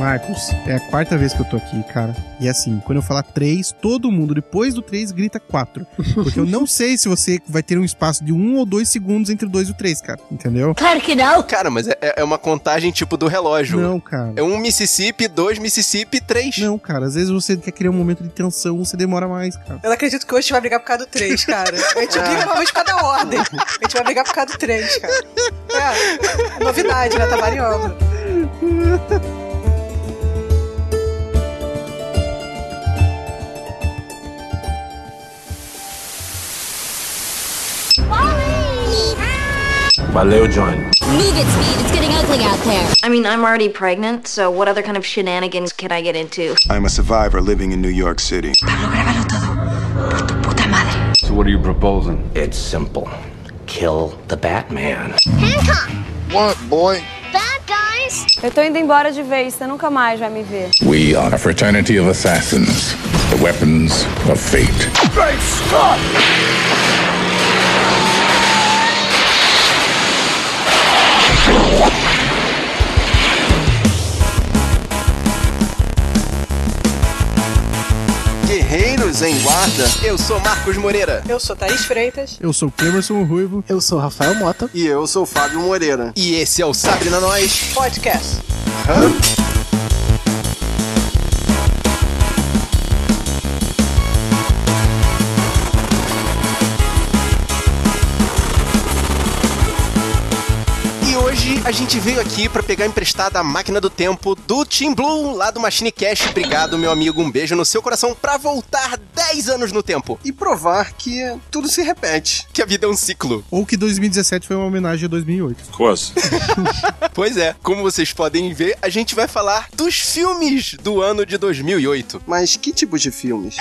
Marcos, é a quarta vez que eu tô aqui, cara. E assim, quando eu falar três, todo mundo, depois do três, grita quatro. Porque eu não sei se você vai ter um espaço de um ou dois segundos entre o dois e o três, cara. Entendeu? Claro que não. Cara, mas é, é uma contagem tipo do relógio. Não, cara. É um Mississippi, dois Mississippi, três. Não, cara. Às vezes você quer criar um momento de tensão, você demora mais, cara. Eu não acredito que hoje a gente vai brigar por causa do 3, cara. A gente briga uma vez por cada ordem. A gente vai brigar por causa do 3, cara. É, é novidade, né? Tá variando. Valeu, Johnny. Move it, Speed. It's getting ugly out there. I mean, I'm already pregnant, so what other kind of shenanigans can I get into? I'm a survivor living in New York City. So what are you proposing? It's simple. Kill the Batman. Hancock. What, boy? Bad guys. Eu tô indo embora de vez, você nunca mais vai me ver. We are a fraternity of assassins, the weapons of fate. Guerreiros em guarda. Eu sou Marcos Moreira. Eu sou Thaís Freitas. Eu sou Clemerson Ruivo. Eu sou Rafael Mota. E eu sou Fábio Moreira. E esse é o Sabre na Nós. Podcast. E a gente veio aqui pra pegar emprestada a máquina do tempo do Team Blue, lá do Machine Cash. Obrigado, meu amigo. Um beijo no seu coração pra voltar 10 anos no tempo. E provar que tudo se repete. Que a vida é um ciclo. Ou que 2017 foi uma homenagem a 2008. Of course. Pois é, como vocês podem ver, a gente vai falar dos filmes do ano de 2008. Mas que tipos de filmes?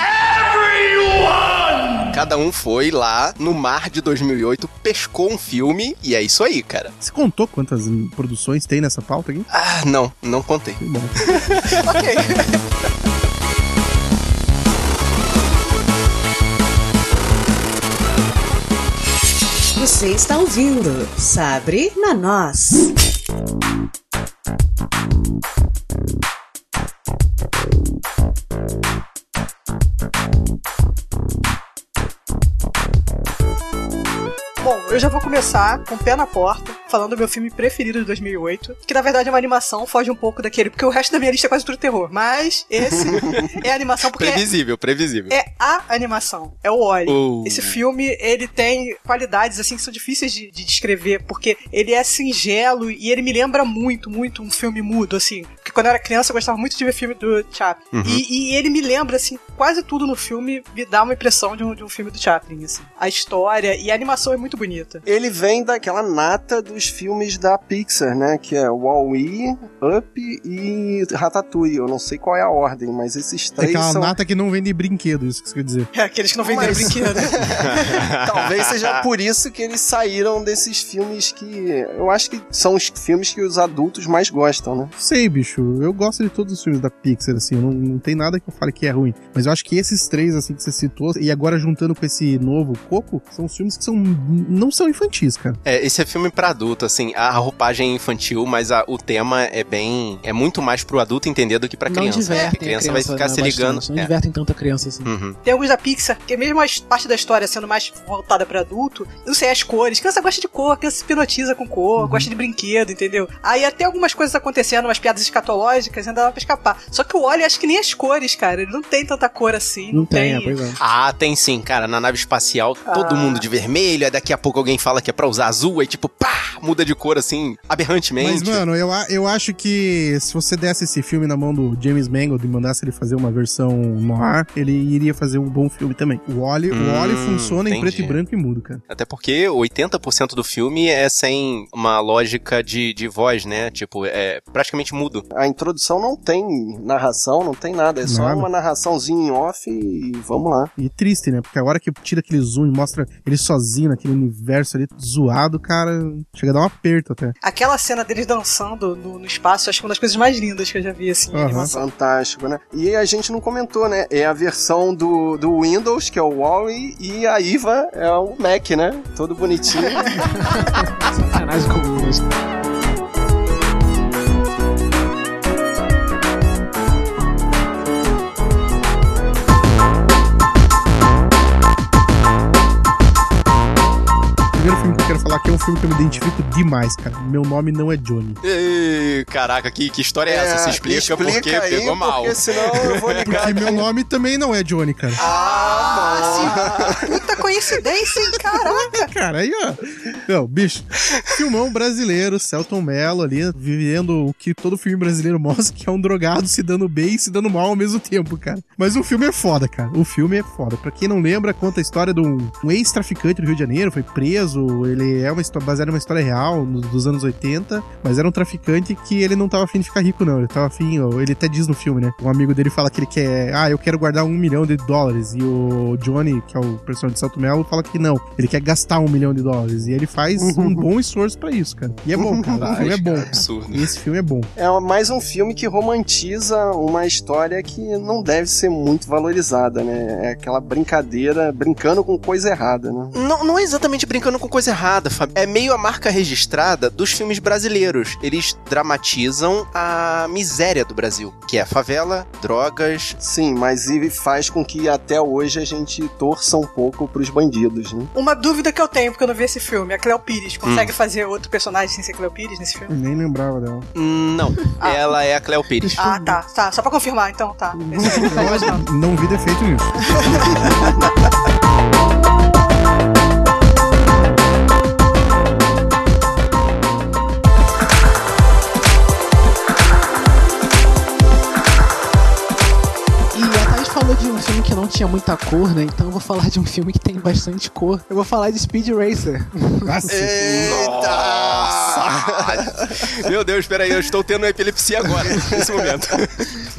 Cada um foi lá no mar de 2008, pescou um filme e é isso aí, cara. Você contou quantas produções tem nessa pauta aqui? Ah, não, não contei. Que bom. Ok. Você está ouvindo Sabre na Nós. Eu já vou começar com o pé na porta, falando do meu filme preferido de 2008, que na verdade é uma animação, foge um pouco daquele, porque o resto da minha lista é quase tudo terror, mas esse é a animação porque é, Previsível, previsível. é a animação, é o Oli. Oh. Esse filme, ele tem qualidades assim que são difíceis de, de descrever, porque ele é singelo e ele me lembra muito, muito um filme mudo, assim. Porque quando eu era criança eu gostava muito de ver filme do Chaplin. Uhum. E, e ele me lembra, assim, quase tudo no filme me dá uma impressão de um, de um filme do Chaplin, assim. A história e a animação é muito bonita. Ele vem daquela nata dos filmes da Pixar, né? Que é Wall-E, Up e Ratatouille. Eu não sei qual é a ordem, mas esses É três aquela são... nata que não vende brinquedo, isso que você quer dizer. É aqueles que não venderam Mas- brinquedo. Talvez seja por isso que eles saíram desses filmes que... Eu acho que são os filmes que os adultos mais gostam, né? Sei, bicho. Eu gosto de todos os filmes da Pixar, assim. Não, não tem nada que eu fale que é ruim. Mas eu acho que esses três, assim, que você citou, e agora juntando com esse novo Coco, são os filmes que são, não são infantis, cara. É, esse é filme pra adulto, assim, a roupagem é infantil, mas a- o tema é bem. é muito mais pro adulto entender do que pra Não criança. divertem a criança, vai ficar né, se ligando. bastante. Não É. divertem tanta criança assim. Uhum. Tem alguns da Pixar, que mesmo a parte da história sendo mais voltada pra adulto, não sei, as cores. Criança gosta de cor, criança se hipnotiza com cor, gosta de brinquedo, entendeu? Aí até algumas coisas acontecendo, umas piadas escatológicas, ainda dá pra escapar. Só que o Wally, acho que nem as cores, cara. Ele não tem tanta cor assim. Não tem, é, pois é. Ah, tem sim, cara. Na nave espacial, todo Ah. mundo de vermelho, aí daqui a pouco alguém fala que é pra usar azul, aí tipo, pá, muda de cor assim, aberrantemente. Mas, mano, eu, eu acho que se você desse esse filme na mão do James Mangold e mandasse ele fazer uma versão noir, ele iria fazer um bom filme também. O Wally, Hum, o Wally funciona em entendi. preto e branco e mudo, cara. Até porque 80% do filme é sem uma lógica de, de voz, né? Tipo, é praticamente mudo. A introdução não tem narração, não tem nada. É só Nada. uma narraçãozinha em off e vamos lá. E triste, né? Porque a hora que tira aquele zoom e mostra ele sozinho naquele universo ali zoado, cara, chega a dar um aperto até. Aquela cena deles dançando no, no espaço, acho que é uma das coisas mais lindas que eu já vi, assim. Animação. Fantástico, né? E a gente não comentou, né? É a versão do, do Windows, que é o Wally, e a Iva é o Mac, né? Todo bonitinho. Sacanagem com isso. Falar que é um filme que eu me identifico demais, cara. Meu nome não é Johnny. Ei, caraca, que, que história é, essa? Se explica, porque aí, pegou mal. Porque senão eu vou ligar. Porque meu nome também não é Johnny, cara. Ah, sim. Puta coincidência, hein? Caraca. Cara, aí, ó. Não, bicho. Filmão brasileiro, Celton Mello ali, vivendo o que todo filme brasileiro mostra, que é um drogado se dando bem e se dando mal ao mesmo tempo, cara. Mas o filme é foda, cara. O filme é foda. Pra quem não lembra, conta a história de um, um ex-traficante do Rio de Janeiro, foi preso. Ele é uma história baseada numa história real dos anos 80, mas era um traficante que ele não tava afim de ficar rico, não. Ele tava afim, ele até diz no filme, né? Um amigo dele fala que ele quer, ah, eu quero guardar um milhão de dólares. E o Johnny, que é o personagem de Salto Melo, fala que não. Ele quer gastar um milhão de dólares. E ele faz um bom esforço pra isso, cara. E é bom, cara. O filme é bom. Absurdo. E esse filme é bom. É mais um filme que romantiza uma história que não deve ser muito valorizada, né? É aquela brincadeira, brincando com coisa errada, né? Não, não é exatamente brincando com coisa errada, Fábio. É meio a marca registrada dos filmes brasileiros. Eles dramatizam a miséria do Brasil, que é a favela, drogas. Sim, mas ele faz com que até hoje a gente torça um pouco pros bandidos, né? Uma dúvida que eu tenho, porque eu não vi esse filme. A Cleo Pires consegue fazer outro personagem sem ser Cleo Pires nesse filme? Nem lembrava dela. Hum, Não, ela é a Cleo Pires. Ah, tá, tá. Só pra confirmar, então, tá. Não. Não vi defeito nisso. tinha muita cor, né? Então eu vou falar de um filme que tem bastante cor. Eu vou falar de Speed Racer. Nossa, Nossa! Meu Deus, espera aí, eu estou tendo epilepsia agora, nesse momento.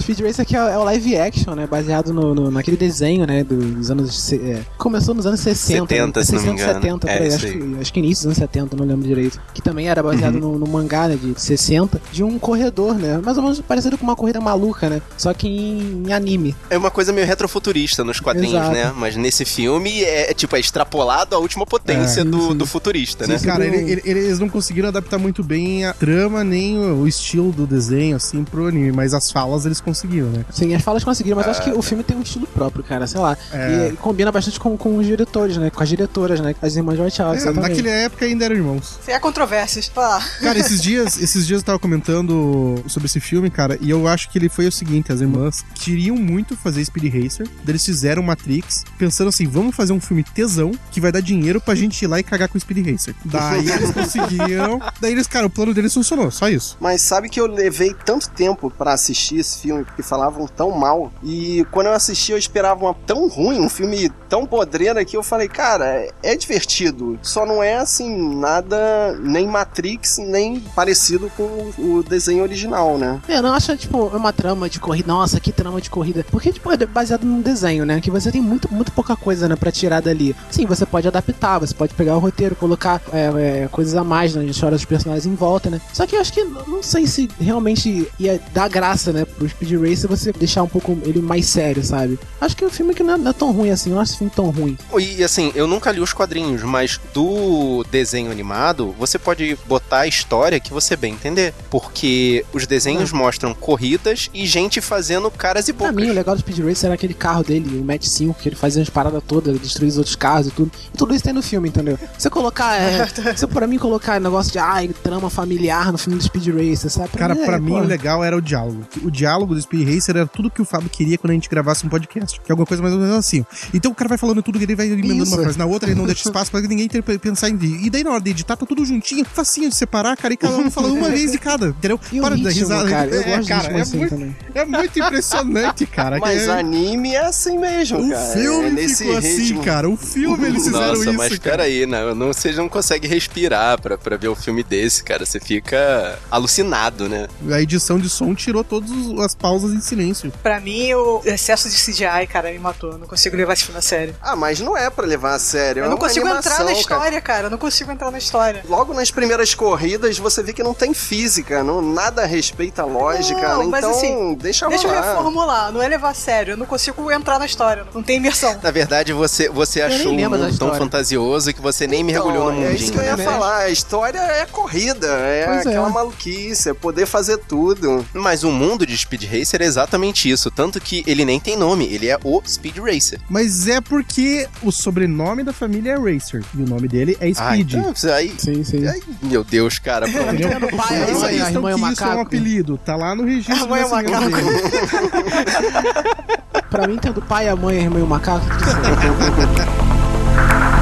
Speed Racer que é, é o live action, né? Baseado no, no- naquele desenho, né? Dos anos... é, começou nos anos 60. 70, né? se não me 60, engano. 70, É, Acho, que, acho que início dos anos 70, não lembro direito. Que também era baseado Uhum. no, no mangá, né? De 60. De um corredor, né? Mais ou menos parecido com uma corrida maluca, né? Só que em, em anime. É uma coisa meio retrofuturista nos quadrinhos, Exato. né? Mas nesse filme é, é, tipo, é extrapolado à última potência É, do, do futurista, Sim, né? cara, ele- ele- eles não conseguiram adaptar muito bem a trama nem o estilo do desenho, assim, pro anime, mas as falas eles conseguiram, né? Sim, as falas conseguiram, mas eu acho que o filme tem um estilo próprio, cara, sei lá. É. E, combina bastante com, com os diretores, né? Com as diretoras, né? As irmãs Wachowski. É, naquela época ainda eram irmãos. Sem há controvérsias. Ah, Cara, esses dias, esses dias eu tava comentando sobre esse filme, cara, e eu acho que ele foi o seguinte: as irmãs queriam muito fazer Speed Racer, daí eles fizeram Matrix, pensando assim, vamos fazer um filme tesão que vai dar dinheiro pra gente ir lá e cagar com o Speed Racer. Daí eles conseguiram. Daí eles, cara, o plano deles funcionou, só isso. Mas sabe que eu levei tanto tempo pra assistir esse filme, porque falavam tão mal, e quando eu assisti eu esperava uma tão ruim, um filme tão podreira que eu falei, cara, é divertido, só não é assim, nada nem Matrix, nem parecido com o desenho original, né? É, eu não acho, tipo, uma trama de corrida. Nossa, que trama de corrida. Porque, tipo, é baseado num desenho, né? Que você tem muito, muito pouca coisa, né, pra tirar dali. Sim, você pode adaptar, você pode pegar o roteiro, colocar é, é, coisas a mais na história dos personagens em volta, né? Só que eu acho que não sei se realmente ia dar graça, né, pro Speed Racer você deixar um pouco ele mais sério, sabe? Acho que o filme que não é, não é tão ruim assim, eu não acho esse filme tão ruim. E assim, eu nunca li os quadrinhos, mas do desenho animado, você pode botar a história que você bem entender. Porque os desenhos mostram corridas e gente fazendo caras e Pra bocas. mim, o legal do Speed Racer era aquele carro dele, o Match 5, que ele fazia as paradas todas, destruir os outros carros e tudo. E tudo isso tem no filme, entendeu? Eu colocar, é, se pra mim colocar negócio de, ai, trama familiar no filme do Speed Racer, sabe? Cara, mim, pra é, mim pô. o legal era o diálogo. O diálogo do Speed Racer era tudo que o Fábio queria quando a gente gravasse um podcast. Que é alguma coisa mais ou menos assim. Então o cara vai falando tudo que ele vai emendando Isso. uma frase na outra, ele não deixa espaço pra ninguém ter, pensar em. E daí na hora de editar, tá tudo juntinho, facinho de separar, cara, e cada um falando uma vez de cada, entendeu? E o Para de dar risada. cara, eu É, gosto cara, é assim muito, também. é muito impressionante, cara. Mas é- anime é assim mesmo, o cara. filme é nesse ficou assim, ritmo. cara. O filme eles fizeram Nossa, isso. mas cara. peraí, não, não, você não consegue respirar pra, pra ver o filme desse, cara. Você fica alucinado, né? A edição de som tirou todas as pausas em silêncio. pra mim, o excesso de CGI, cara, me matou. Eu não consigo levar esse filme a sério. Ah, mas não é pra levar a sério. Eu é não consigo animação, entrar na cara. história, cara. Eu não consigo entrar na história. Logo nas primeiras corridas você vê que não tem física, não, nada respeita a lógica, Não, mas então assim, deixa Deixa eu reformular. Não é levar a sério. Eu não consigo entrar na história. Não tem imersão. Na verdade, você, você achou um mundo tão fantasioso que você nem mergulhou no Então, mundinho. é isso que eu ia né? falar. A história é corrida, é Pois é. aquela maluquice, é poder fazer tudo. Mas o mundo de Speed Racer é exatamente isso. Tanto que ele nem tem nome, ele é o Speed Racer. Mas é porque o sobrenome da família é Racer e o nome dele é Ah, Speed. então, isso aí, Sim, sim. aí, meu Deus, cara. pô. Entendeu? Entendo, pai, Não a mãe, a irmã é um que isso é um macaco. apelido. Tá lá no registro A mãe é um macaco. Pra mim, tendo pai, a mãe, a irmã e o macaco.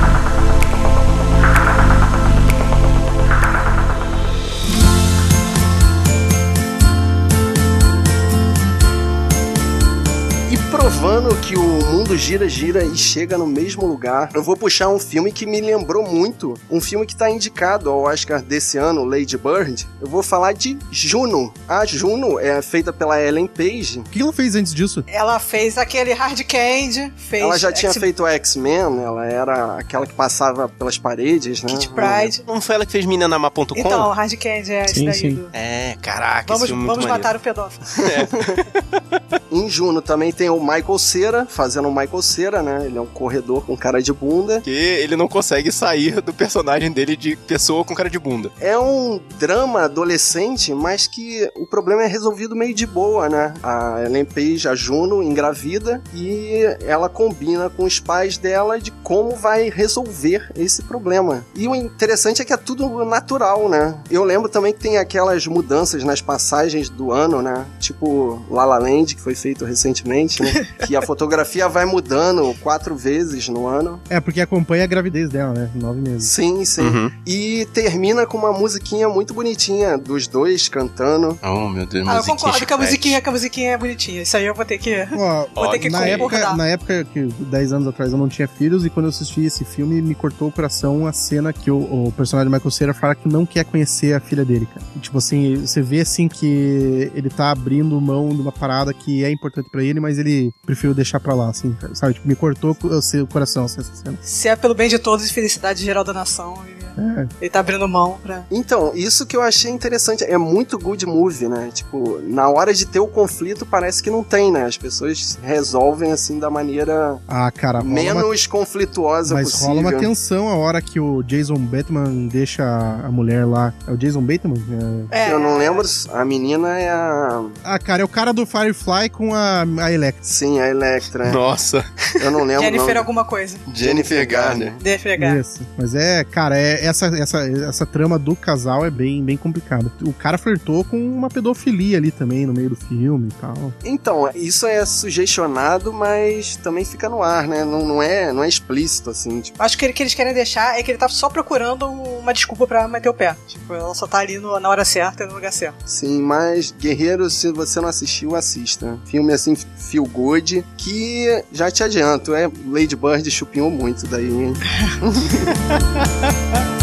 provando que o mundo gira, gira e chega no mesmo lugar, eu vou puxar um filme que me lembrou muito. Um filme que tá indicado ao Oscar desse ano, Lady Bird. Eu vou falar de Juno. A Juno é feita pela Ellen Page. O que ela fez antes disso? Ela fez aquele Hard Candy, fez Ela já tinha feito X-Men, ela era aquela que passava pelas paredes, né? Kit Pride. Não foi ela que fez Minanama.com? Então, Hard Candy é esse Sim, daí. sim. do- É, caraca, Vamos, esse filme é muito vamos maneiro. matar o pedófilo. Em Juno também tem o Michael Cera, fazendo o Michael Cera, né? Ele é um corredor com cara de bunda. Porque ele não consegue sair do personagem dele de pessoa com cara de bunda. É um drama adolescente, mas que o problema é resolvido meio de boa, né? A Ellen Page, a Juno, engravida e ela combina com os pais dela de como vai resolver esse problema. E o interessante é que é tudo natural, né? Eu lembro também que tem aquelas mudanças nas passagens do ano, né? Tipo La La Land, que foi feito recentemente, né? Que a fotografia vai mudando quatro vezes no ano. É, porque acompanha a gravidez dela, né? Nove meses. Sim, sim. Uhum. E termina com uma musiquinha muito bonitinha dos dois cantando. Oh, meu Deus, Ah, eu musiquinha concordo que a musiquinha, que a musiquinha é bonitinha. Isso aí eu vou ter que. Ó, Vou ter que na, concordar. época, na época que 10 anos atrás eu não tinha filhos e quando eu assisti esse filme me cortou o coração a cena que o, o personagem Michael Cera fala que não quer conhecer a filha dele, cara. E, tipo assim, você vê assim que ele tá abrindo mão de uma parada que é importante pra ele, mas ele preferiu deixar pra lá, assim, sabe? Tipo, me cortou o coração assim, cena. Se é pelo bem de todos e felicidade geral da nação. Ele, É. ele tá abrindo mão pra. Então, isso que eu achei interessante. É muito good movie, né? Tipo, na hora de ter o conflito, parece que não tem, né? As pessoas resolvem assim da maneira Ah, cara, rola uma menos conflituosa Mas possível. rola uma tensão a hora que o Jason Bateman deixa a mulher lá. É o Jason Bateman? É. É, Eu não lembro. A menina é a. Ah, cara, é o cara do Firefly com a, a Electra. Sim, a Electra. Nossa, Eu não lembro. Jennifer nome. alguma coisa. Jennifer Garner. Jennifer Garner. Isso. Mas é, cara, é, essa, essa, essa trama do casal é bem, bem complicada. O cara flertou com uma pedofilia ali também no meio do filme e tal. Então, isso é sugestionado, mas também fica no ar, né? Não, não, é, não é explícito, assim. Tipo, Acho que o que eles querem deixar é que ele tá só procurando uma desculpa pra meter o pé. Tipo, ela só tá ali no- na hora certa e no lugar certo. sim, mas Guerreiro, se você não assistiu, assista. Filme assim, feel good, que já te adianto, é Lady Bird chupinhou muito daí, hein?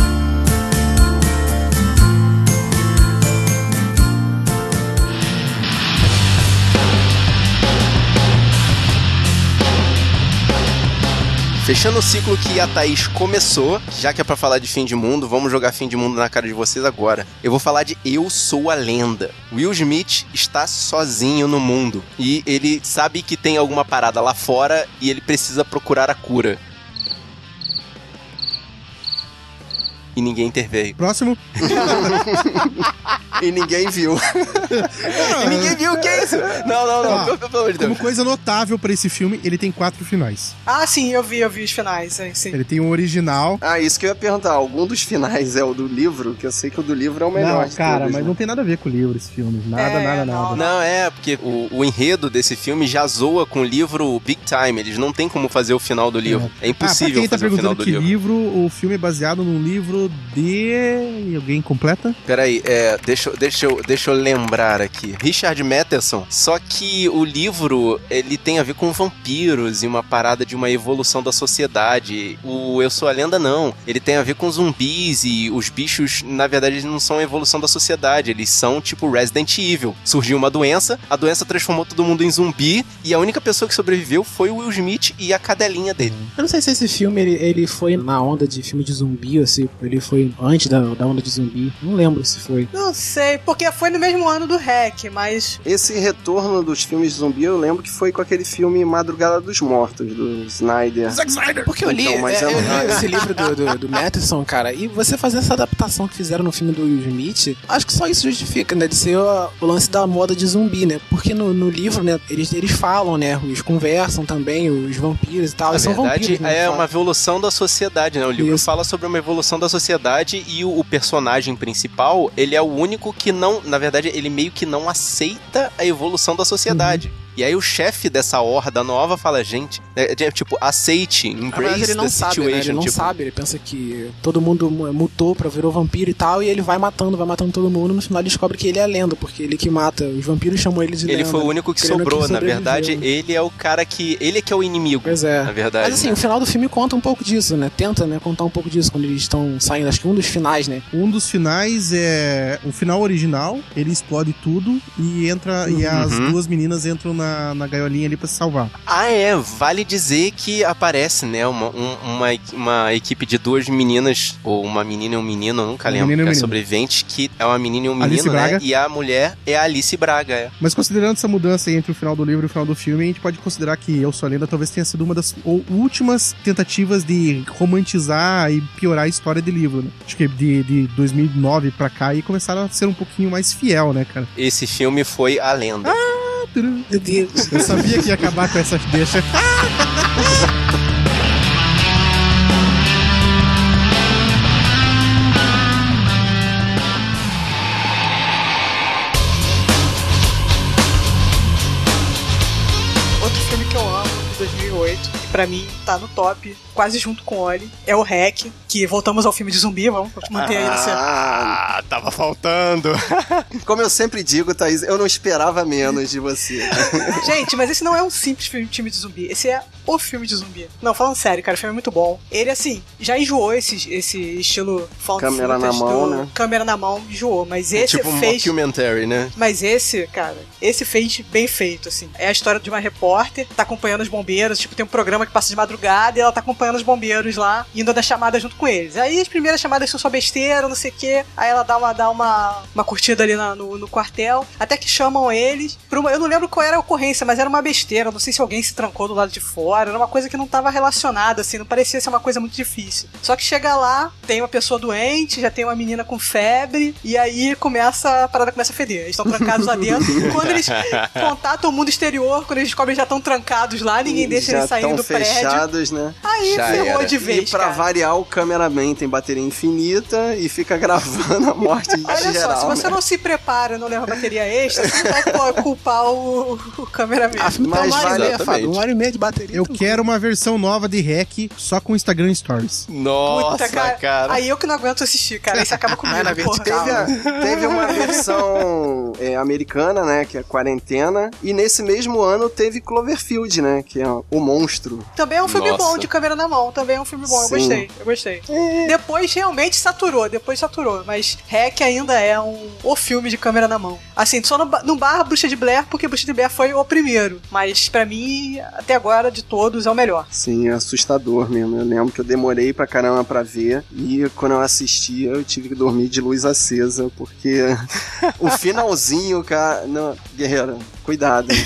Fechando o ciclo que a Thaís começou, já que é pra falar de fim de mundo, vamos jogar fim de mundo na cara de vocês agora. Eu vou falar de Eu Sou a Lenda. Will Smith está sozinho no mundo e ele sabe que tem alguma parada lá fora e ele precisa procurar a cura. E ninguém interveio. Próximo. E ninguém viu. E ninguém viu o que é isso? Não, não, não, Ah, pelo pelo amor de Deus. Como coisa notável pra esse filme, ele tem quatro finais. Ah, sim, eu vi, eu vi os finais, é, sim. Ele tem um original. Ah, isso que eu ia perguntar. Algum dos finais é o do livro? Que eu sei que o do livro é o melhor. não, cara, todos, mas né? não tem nada a ver com o livro esse filme. Nada, É, nada, não, nada. Não, é, porque o, o enredo desse filme já zoa com o livro Big Time. Eles não tem como fazer o final do livro. É, Ah, pra impossível quem tá fazer o final perguntando do que livro. livro, o filme é baseado num livro de. Alguém completa? Peraí, é, deixa, eu- deixa, eu, deixa eu lembrar aqui. Richard Matheson, só que o livro, ele tem a ver com vampiros e uma parada de uma evolução da sociedade. O Eu Sou a Lenda, não. Ele tem a ver com zumbis e os bichos, na verdade, eles não são a evolução da sociedade. Eles são tipo Resident Evil. Surgiu uma doença, a doença transformou todo mundo em zumbi e a única pessoa que sobreviveu foi o Will Smith e a cadelinha dele. Eu não sei se esse filme ele, ele foi na onda de filme de zumbi ou se ele foi antes da, da onda de zumbi. Não lembro se foi. Não, sei, porque foi no mesmo ano do REC, mas. Esse retorno dos filmes de zumbi eu lembro que foi com aquele filme Madrugada dos Mortos, do Snyder. Zack Snyder. Porque eu li, Então, mas é, é eu um- li esse livro do, do, do Matheson, cara, e você fazer essa adaptação que fizeram no filme do Will Smith, acho que só isso justifica, né, de ser o, o lance da moda de zumbi, né? Porque no, no livro, né, eles, eles falam, né, eles conversam também, os vampiros e tal, Na eles são verdade, vampiros, né? é uma evolução da sociedade, né? O livro fala sobre uma evolução da sociedade e o, o personagem principal, ele é o único que não, na verdade, ele meio que não aceita a evolução da sociedade. Uhum. E aí o chefe dessa horda nova fala, gente, é, é, tipo, aceite, mas embrace ele não the sabe, situation. né? Ele não tipo, sabe, ele pensa que todo mundo mu- mutou pra virou vampiro e tal, e ele vai matando, vai matando todo mundo, no final ele descobre que ele é lenda, porque ele que mata, os vampiros chamam ele de Ele lenda. foi o único que sobrou, na sobreviveu. verdade, ele é o cara que. Ele é que é o inimigo. Pois é. Na verdade. Mas assim, né? o final do filme conta um pouco disso, né? Tenta, né, contar um pouco disso quando eles estão saindo. Acho que um dos finais, né? Um dos finais é o final original, ele explode tudo e entra e as Uhum. duas meninas entram na, na gaiolinha ali pra se salvar. Ah, é. Vale dizer que aparece, né? Uma, um- uma, uma equipe de duas meninas, ou uma menina e um menino, eu nunca lembro, menina um que é menino. sobrevivente, que é uma menina e um menino, né? E a mulher é a Alice Braga. É. Mas considerando essa mudança entre o final do livro e o final do filme, a gente pode considerar que Eu Sou a Lenda talvez tenha sido uma das ou, últimas tentativas de romantizar e piorar a história de livro, né? Acho que de, de 2009 pra cá e começaram a ser um pouquinho mais fiel, né, cara? Esse filme foi a lenda. Meu Deus. Eu sabia que ia acabar com essa deixa. 2008, que pra mim tá no top, quase junto com Oli, é o REC, que voltamos ao filme de zumbi, vamos manter aí nessa... Ah, tava faltando. Como eu sempre digo, Thaís, eu não esperava menos de você. Gente, mas esse não é um simples filme, filme de zumbi. Esse é o filme de zumbi. Não, falando sério, cara, o filme é muito bom. Ele, assim, já enjoou esse, esse estilo found Câmera na mão, do- né? Câmera na mão, enjoou. Mas É esse tipo um fez... documentary, né? Mas esse, cara, esse fez bem feito, assim. É a história de uma repórter, tá acompanhando os bombeiros, tipo, tem um programa que passa de madrugada e ela tá acompanhando os bombeiros lá, indo das chamadas junto com eles. Aí as primeiras chamadas são só besteira, não sei o quê. Aí ela dá uma, dá uma, uma curtida ali na- no, no quartel, até que chamam eles pra uma, Eu não lembro qual era a ocorrência, mas era uma besteira. Não sei se alguém se trancou do lado de fora, era uma coisa que não tava relacionada, assim, não parecia ser uma coisa muito difícil. Só que chega lá, tem uma pessoa doente, já tem uma menina com febre, e aí começa, a parada começa a feder. Eles estão trancados lá dentro. E quando eles contatam o mundo exterior, quando eles descobrem que já estão trancados lá, ninguém deixa Já eles saírem do prédio. fechados, né? Aí Já ferrou era. de E vez, pra cara. variar, o cameraman tem bateria infinita e fica gravando a morte de Olha geral. só, se você né? não se prepara e não leva bateria extra, você não vai culpar o, o cameraman. Ah, tá Mas uma hora e vale-. Uma hora e meia de bateria. Eu tu- quero uma versão nova de Hack só com Instagram Stories. Nossa, Puta, cara, cara. Aí eu que não aguento assistir, cara. Aí você acaba comigo, Ah, na porra. Teve, a- teve uma versão é, americana, né? Que é Quarentena. E nesse mesmo ano teve Cloverfield, né? Que é o monstro. Também é um filme Nossa. bom, de câmera na mão. Também é um filme bom, eu Sim. gostei, eu gostei. Depois realmente saturou, depois saturou. Mas Hack ainda é um o filme de câmera na mão. Assim, só não, ba- não barra Bruxa de Blair, porque Bruxa de Blair foi o primeiro. Mas pra mim, até agora, de todos, é o melhor. Sim, é assustador mesmo. Eu lembro que eu demorei pra caramba pra ver. E quando eu assisti, eu tive que dormir de luz acesa, porque o finalzinho, cara. Não, guerreiro, cuidado.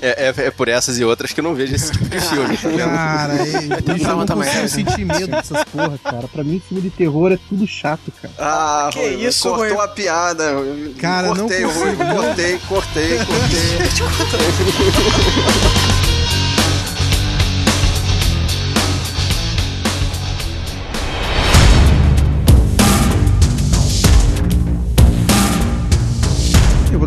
É, é- é por essas e outras que eu não vejo esse tipo de filme, tá vendo? Cara, é, eu trauma não também, consigo sentir medo dessas porra, cara. Pra mim, filme de terror é tudo chato, cara. Ah, Que Rui, isso, cortou Rui? a piada. Eu Cara, não cortei, Rui, consigo. cortei, cortei, cortei.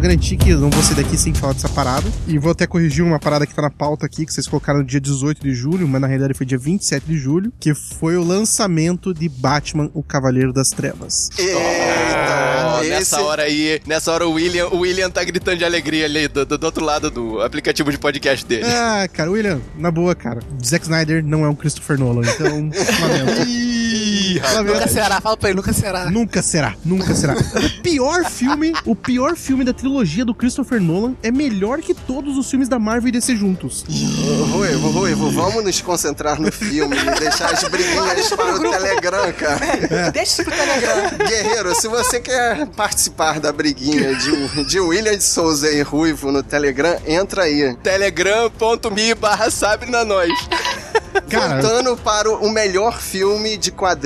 garantir que eu não vou sair daqui sem falar dessa parada. E vou até corrigir uma parada que tá na pauta aqui, que vocês colocaram no dia 18 de julho, mas na realidade foi dia 27 de julho, que foi o lançamento de Batman, o Cavaleiro das Trevas. Eita, Ó, esse... Nessa hora aí, nessa hora o William, o William tá gritando de alegria ali do, do- do outro lado do aplicativo de podcast dele. Ah, cara, William, na boa, cara. Zack Snyder não é um Christopher Nolan, então. lamento. Ih, Nunca será, fala pra ele, nunca será. Nunca será, nunca será. O pior filme, o pior filme da trilogia do Christopher Nolan é melhor que todos os filmes da Marvel e DC juntos. Ruivo, Ruivo, vamos nos concentrar no filme e deixar as briguinhas para o Telegram, cara. Deixa isso pro Telegram. Guerreiro, se você quer participar da briguinha de, de William de Souza e Ruivo no Telegram, entra aí. Telegram.me barra sabe na nós. Cara, Voltando para o melhor filme de quadrinhos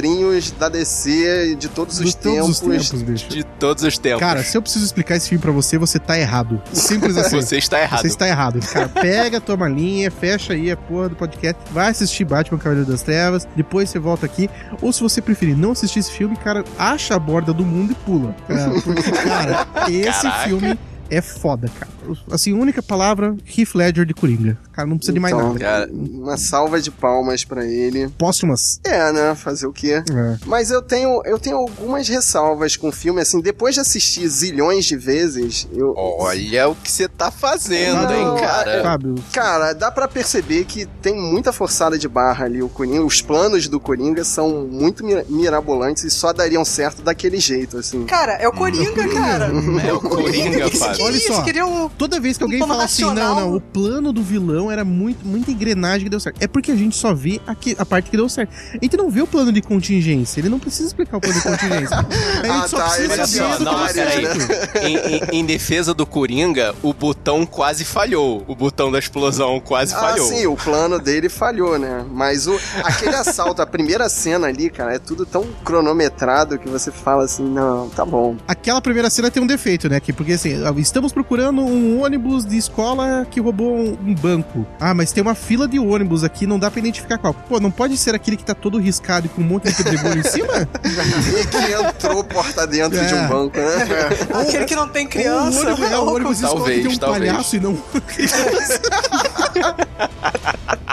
da DC de todos os de todos tempos. os tempos, bicho. De todos os tempos. Cara, se eu preciso explicar esse filme pra você, você tá errado. Simples assim. Você está errado. Você está errado. Cara, pega a tua malinha, fecha aí a porra do podcast, vai assistir Batman Cavaleiro das Trevas, depois você volta aqui. Ou se você preferir não assistir esse filme, cara, acha a borda do mundo e pula. É, porque, cara, esse Caraca. filme é foda, cara. Assim, única palavra, Heath Ledger de Coringa. Cara, não precisa de mais Então, nada. Cara, Uma salva de palmas pra ele. Póstumas. É, né? Fazer o quê? É. Mas eu tenho, eu tenho algumas ressalvas com o filme, assim, depois de assistir zilhões de vezes, eu. olha o que você tá fazendo, Não, hein, cara. Fábio, Cara, dá pra perceber que tem muita forçada de barra ali o Coringa. Os planos do Coringa são muito mi- mirabolantes e só dariam certo daquele jeito, assim. Cara, é o Coringa, cara. É o Coringa, Que Fábio. Olha só. Queria um... Toda vez que alguém fala assim, não, não, o plano do vilão era muito, muita engrenagem que deu certo. É porque a gente só vê aqui, a parte que deu certo. A gente não vê o plano de contingência. Ele não precisa explicar o plano de contingência. A gente Ah, só tá, precisa saber só, do não, que deu certo. Em, em- em defesa do Coringa, o botão quase falhou. O botão da explosão quase Ah, falhou. sim, o plano dele falhou, né? Mas o, aquele assalto, a primeira cena ali, cara, é tudo tão cronometrado que você fala assim, não, tá bom. Aquela primeira cena tem um defeito, né? Que, porque assim, estamos procurando um ônibus de escola que roubou um, um banco. Ah, mas tem uma fila de ônibus aqui, não dá pra identificar qual. Pô, não pode ser aquele que tá todo riscado e com um monte de pedregulho em cima? E que entrou porta dentro de É. um banco, né? Aquele que não tem Ou criança. o ônibus, é, o ônibus de escola que tem um Talvez, talvez. palhaço e não uma criança.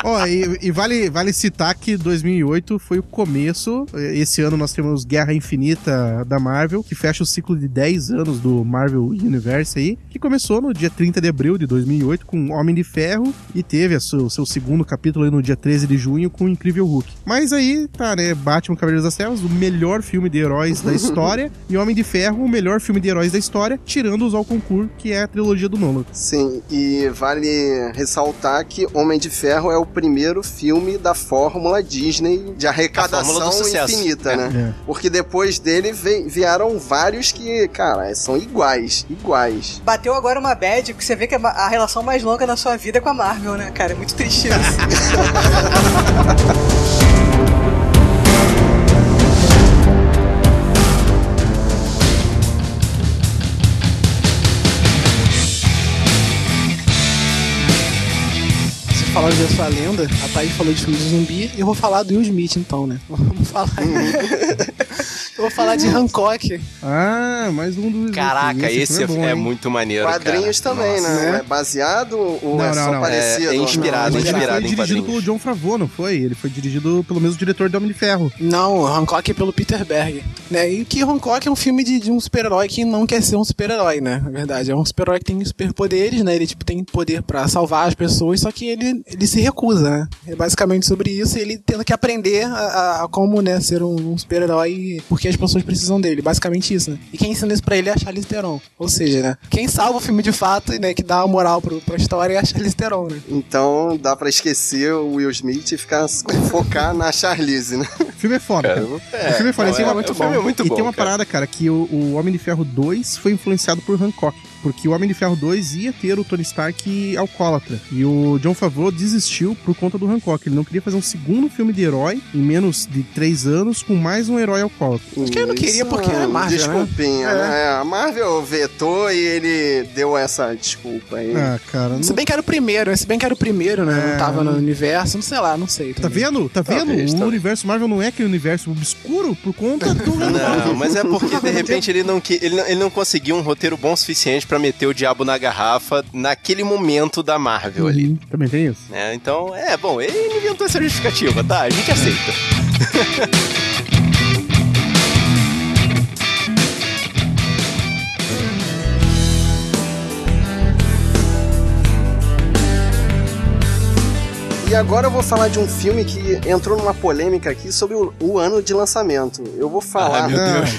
Ó, e, e vale, vale citar que 2008 foi o começo. Esse ano nós temos Guerra Infinita da Marvel, que fecha o ciclo de 10 anos do Marvel Universe aí, que começou no dia 30 de abril de 2008 com Homem de Ferro e teve o seu, seu segundo capítulo aí no dia 13 de junho com o Incrível Hulk. Mas aí tá, né? Batman Cavaleiros das Trevas, o melhor filme de heróis da história, e Homem de Ferro, o melhor filme de heróis da história, tirando os ao concurso, que é a trilogia do Nolan. Sim, e vale ressaltar que Homem de Ferro é o primeiro filme da fórmula Disney de arrecadação infinita, É. né? Porque depois dele vieram vários que, cara, são iguais, iguais. Bateu agora uma bad, porque você vê que a ma- a relação mais longa da sua vida é com a Marvel, né, cara? É muito triste isso. Você falou de sua lenda, a Thaís falou de filme de zumbi, eu vou falar do Will Smith então, né? Vamos falar. eu vou falar de Hancock. Ah, mais um do. Caraca, esse, filme é, bom, hein? muito maneiro, Quadrinhos cara. também, Nossa. né? É baseado ou Não, é não, só não. parecido? É- é inspirado, Mas ele inspirado foi em dirigido pelo John Favreau, não foi? Ele foi dirigido pelo mesmo diretor do Homem de Ferro. Não, Hancock é pelo Peter Berg. Né? E que Hancock é um filme de, de um super-herói que não quer ser um super-herói, né? Na verdade, é um super-herói que tem superpoderes, né? Ele tipo, tem poder pra salvar as pessoas, só que ele, ele se recusa, né? É basicamente sobre isso, ele tendo que aprender a, a- a como, né, ser um, um super-herói porque as pessoas precisam dele. Basicamente isso, né? E quem ensina isso pra ele é a Charlize Theron. Ou seja, né? Quem salva o filme de fato, né? Que dá a moral pro, pra história é a Charlize Theron, né? Então dá pra esquecer o Will Smith e ficar focar na Charlize, né? O filme é foda, cara. É, o filme é foda. não, Esse é, é, o filme é muito e bom, tem uma cara. parada, cara, que o, o Homem de Ferro 2 foi influenciado por Hancock. Porque o Homem de Ferro 2 ia ter o Tony Stark alcoólatra. E o John Favreau desistiu por conta do Hancock. Ele não queria fazer um segundo filme de herói em menos de três anos com mais um herói alcoólatra. Acho que ele não queria porque era Marvel, né? Desculpinha, né? A Marvel vetou e ele deu essa desculpa aí. Ah, cara. Não... Se bem que era o primeiro, né? Se bem que era o primeiro, né? Não tava no universo, não sei lá, não sei. Tá também. vendo? Tá vendo? Talvez, o talvez. universo Marvel não é aquele universo obscuro por conta do Não, mas é porque de repente ele não, que- ele não, ele não conseguiu um roteiro bom o suficiente pra meter o diabo na garrafa naquele momento da Marvel ali. Uhum, Também tem isso. né? Então, é, bom, ele inventou essa justificativa, tá? A gente aceita. E agora eu vou falar de um filme que entrou numa polêmica aqui sobre o, o ano de lançamento. Eu vou falar. Ah, meu Deus.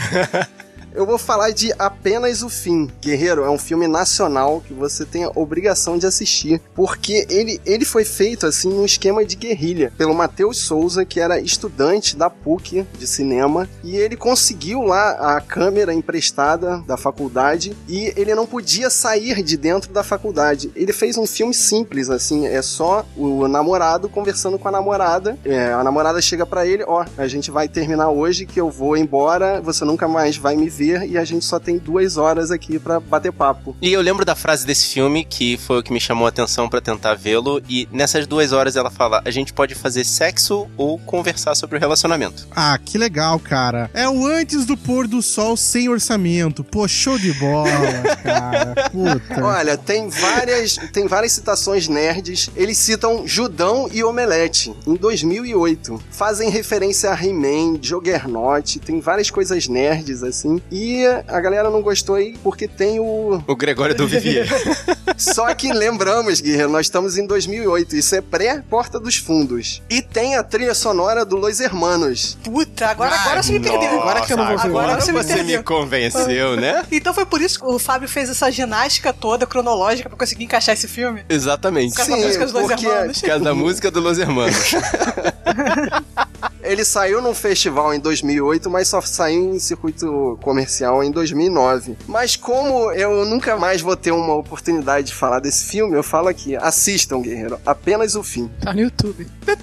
Eu vou falar de Apenas o Fim. Guerreiro é um filme nacional que você tem a obrigação de assistir, porque ele, ele foi feito assim num esquema de guerrilha pelo Matheus Souza, que era estudante da PUC de cinema, e ele conseguiu lá a câmera emprestada da faculdade e ele não podia sair de dentro da faculdade. Ele fez um filme simples assim, é só o namorado conversando com a namorada. É, a namorada chega para ele, ó, a gente vai terminar hoje que eu vou embora, você nunca mais vai me ver e a gente só tem duas horas aqui para bater papo. E eu lembro da frase desse filme, que foi o que me chamou a atenção para tentar vê-lo, e nessas duas horas ela fala: a gente pode fazer sexo ou conversar sobre o relacionamento. Ah, que legal, cara. É o antes do pôr do sol sem orçamento. Pô, show de bola, cara. Puta. Olha, tem várias, tem várias citações nerds. Eles citam Judão e Omelete, em 2008. Fazem referência a He-Man, Juggernaut, tem várias coisas nerds, assim. E a galera não gostou aí porque tem o... O Gregório do Vivier. Só que lembramos, Guerreiro, nós estamos em 2008. Isso é pré-Porta dos Fundos. E tem a trilha sonora do Los Hermanos. Puta, agora, agora você me perdeu. Agora que eu não vou ver. Agora você me você me convenceu, né? Então foi por isso que o Fábio fez essa ginástica toda cronológica pra conseguir encaixar esse filme. Exatamente. Por causa da música dos porque- irmãos. Por causa da música do Los Hermanos. Ele saiu num festival em 2008, mas só saiu em circuito comercial em 2009. Mas como eu nunca mais vou ter uma oportunidade de falar desse filme, eu falo aqui, assistam, Guerreiro, apenas o fim. Tá no YouTube.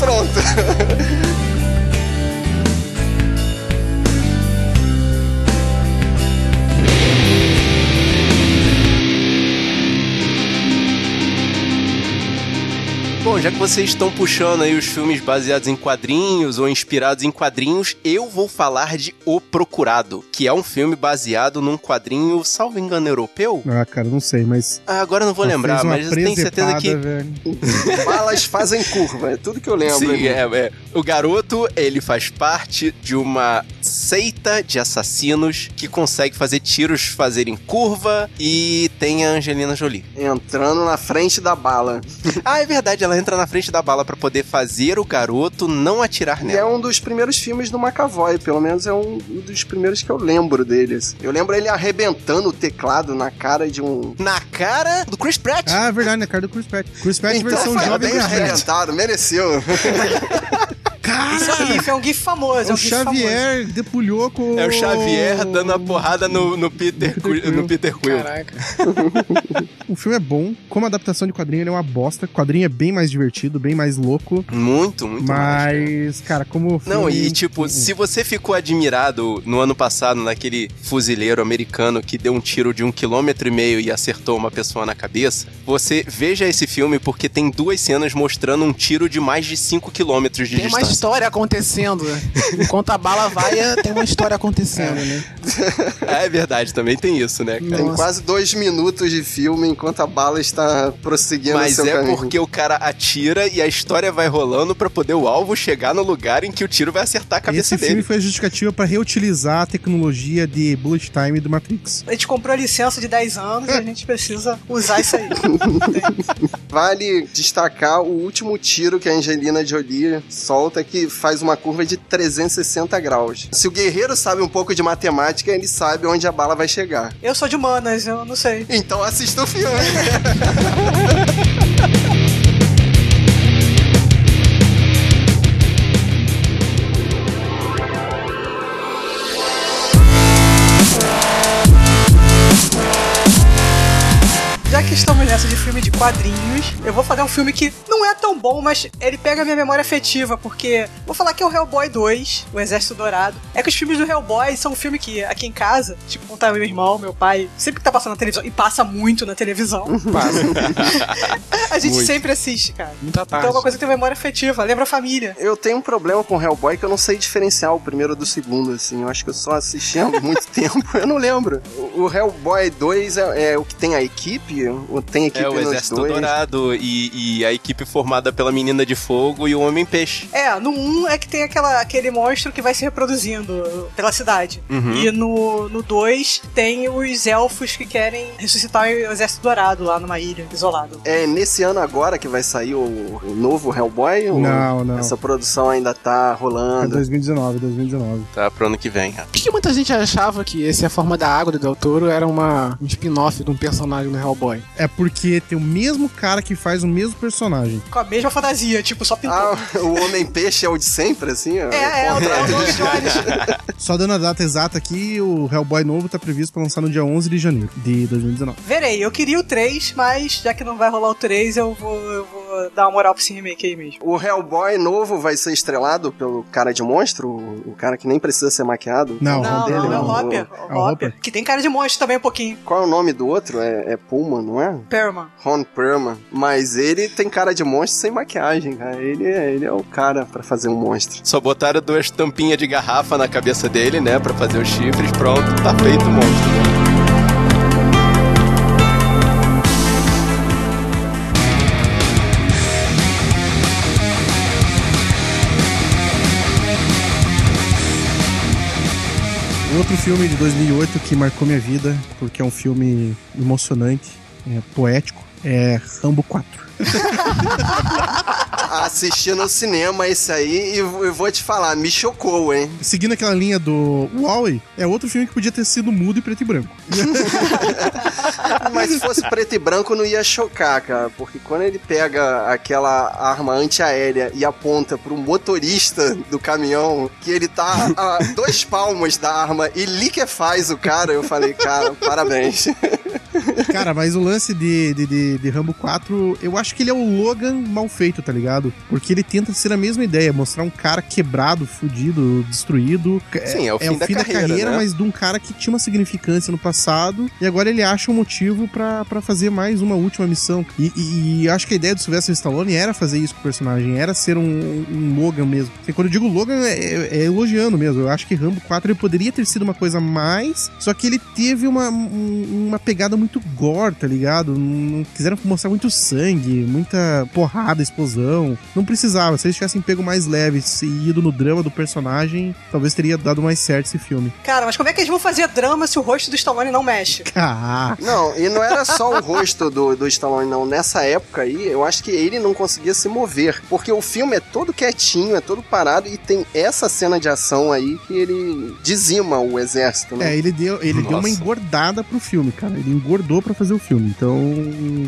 Pronto. Bom, já que vocês estão puxando aí os filmes baseados em quadrinhos ou inspirados em quadrinhos, eu vou falar de O Procurado, que é um filme baseado num quadrinho, salvo engano, europeu? Ah, cara, não sei, mas. Ah, agora eu não vou lembrar, mas eu tenho certeza que. velho. Balas fazem curva, é tudo que eu lembro. Sim, ali. é, é. O garoto, ele faz parte de uma seita de assassinos que consegue fazer tiros fazerem curva e tem a Angelina Jolie. Entrando na frente da bala. Ah, é verdade, ela entra na frente da bala pra poder fazer o garoto não atirar E é nela. um dos primeiros filmes do McAvoy, pelo menos é um dos primeiros que eu lembro deles. Eu lembro ele arrebentando o teclado na cara de um. Na cara do Chris Pratt. Ah, é verdade, na cara do Chris Pratt. Chris Pratt versão foi jovem bem arrebentado, mereceu. Isso é um GIF, é um GIF famoso. É É o um GIF famoso. Xavier depulhou com. É o Xavier dando a porrada no, no Peter, Quill- no Peter Quill. Caraca. O filme é bom. Como adaptação de quadrinho, ele é uma bosta. O quadrinho é bem mais divertido, bem mais louco. Muito, muito mais. Mas, cara, como. Não, filme- e tipo, se você ficou admirado no ano passado naquele fuzileiro americano que deu um tiro de um quilômetro e meio e acertou uma pessoa na cabeça, você veja esse filme porque tem duas cenas mostrando um tiro de mais de 5 quilômetros de Tem distância. História acontecendo. né? Enquanto a bala vai, é- tem uma história acontecendo, né? Ah, é verdade, também tem isso, né, cara? Tem quase dois minutos de filme enquanto a bala está prosseguindo Mas seu é caminho. porque o cara atira e a história vai rolando pra poder o alvo chegar no lugar em que o tiro vai acertar a cabeça Esse filme dele. foi a justificativa pra reutilizar a tecnologia de bullet time do Matrix. A gente comprou a licença de 10 anos e a gente precisa usar isso aí. Vale destacar o último tiro que a Angelina Jolie solta, que faz uma curva de 360 graus. Se o guerreiro sabe um pouco de matemática, ele sabe onde a bala vai chegar. Eu sou de humanas, eu não sei. Então assista o filme. quadrinhos, eu vou fazer um filme que não é tão bom, mas ele pega a minha memória afetiva, porque vou falar que é o Hellboy 2, O Exército Dourado. É que os filmes do Hellboy são um filme que aqui em casa, tipo, contar meu irmão, meu pai, sempre que tá passando na televisão, e passa muito na televisão, a gente Muito. sempre assiste, cara. Muita Então é tarde. uma coisa que tem memória afetiva, lembra a família. Eu tenho um problema com Hellboy que eu não sei diferenciar o primeiro do segundo, assim. Eu acho que eu só assisti há muito tempo, eu não lembro. O Hellboy 2 é, é o que tem a equipe? Ou tem tem equipe É o nos Exército dois. Dourado e, e a equipe formada pela Menina de Fogo e o Homem-Peixe. É, no 1 é que tem aquela, aquele monstro que vai se reproduzindo pela cidade. Uhum. E no 2 tem os elfos que querem ressuscitar o Exército Dourado lá numa ilha, isolado. É nesse ano agora que vai sair o, o novo Hellboy? ou Não, não. Essa produção ainda tá É rolando. 2019, 2019. Tá pro ano que vem. Por que, que muita gente achava que esse A Forma da Água do Del Toro era uma, um spin-off de um personagem do Hellboy? É porque tem o mesmo cara que faz o mesmo personagem. Com a mesma fantasia, tipo, só pintou. Ah, o Homem-Peixe é o de sempre, assim? ó? é, é, o Dragão Jones. Só dando a data exata aqui, o Hellboy novo tá previsto pra lançar no dia 11 de janeiro de 2019. Verei, eu queria o 3, mas já que não vai rolar o 3, eu vou, eu vou dar uma moral pra esse remake aí mesmo. O Hellboy novo vai ser estrelado pelo cara de monstro? O, cara que nem precisa ser maquiado? Não, Não, dele, não, é o não. Hopper. É O o Hopper. Que tem cara de monstro também um pouquinho. Qual é o nome do outro? É, é Puma, não é? Perman. Ron Perlman. Mas ele tem cara de monstro sem maquiagem, cara. Ele é, ele é o cara pra fazer um monstro. Só botaram duas tampinhas de garrafa na cabeça dele, né? Pra fazer os chifres. Pronto, tá feito o monstro. né? Outro filme de 2008 que marcou minha vida, porque é um filme emocionante, é poético, é Rambo 4. Assisti no cinema esse aí e eu vou te falar, me chocou, hein? Seguindo aquela linha do Wall-E, é outro filme que podia ter sido mudo e preto e branco. Mas se fosse preto e branco não ia chocar, cara. Porque quando ele pega aquela arma antiaérea e aponta pro motorista do caminhão, que ele tá a dois palmos da arma e liquefaz o cara, eu falei, cara, parabéns. Cara, mas o lance de, de, de, de Rambo 4, eu acho que ele é o Logan mal feito, tá ligado? Porque ele tenta ser a mesma ideia, mostrar um cara quebrado, fudido, destruído. Sim, é o fim da carreira, né? mas de um cara que tinha uma significância no passado e agora ele acha um motivo pra pra fazer mais uma última missão. E, e, e acho que a ideia do Sylvester Stallone era fazer isso com o personagem, era ser um, um Logan mesmo. E quando eu digo Logan, é, é elogiando mesmo. Eu acho que Rambo 4 ele poderia ter sido uma coisa mais, só que ele teve uma, um- uma pegada muito gore, tá ligado? Não quiseram mostrar muito sangue, muita porrada, explosão. Não precisava. Se eles tivessem pego mais leve e ido no drama do personagem, talvez teria dado mais certo esse filme. Cara, mas como é que eles vão fazer drama se o rosto do Stallone não mexe? Ah, Não, e não era só o rosto do, do Stallone, não. Nessa época aí, eu acho que ele não conseguia se mover. Porque o filme é todo quietinho, é todo parado, e tem essa cena de ação aí que ele dizima o exército, né? É, ele deu, ele deu uma engordada pro filme, cara. Ele engordou pra fazer o filme. Então,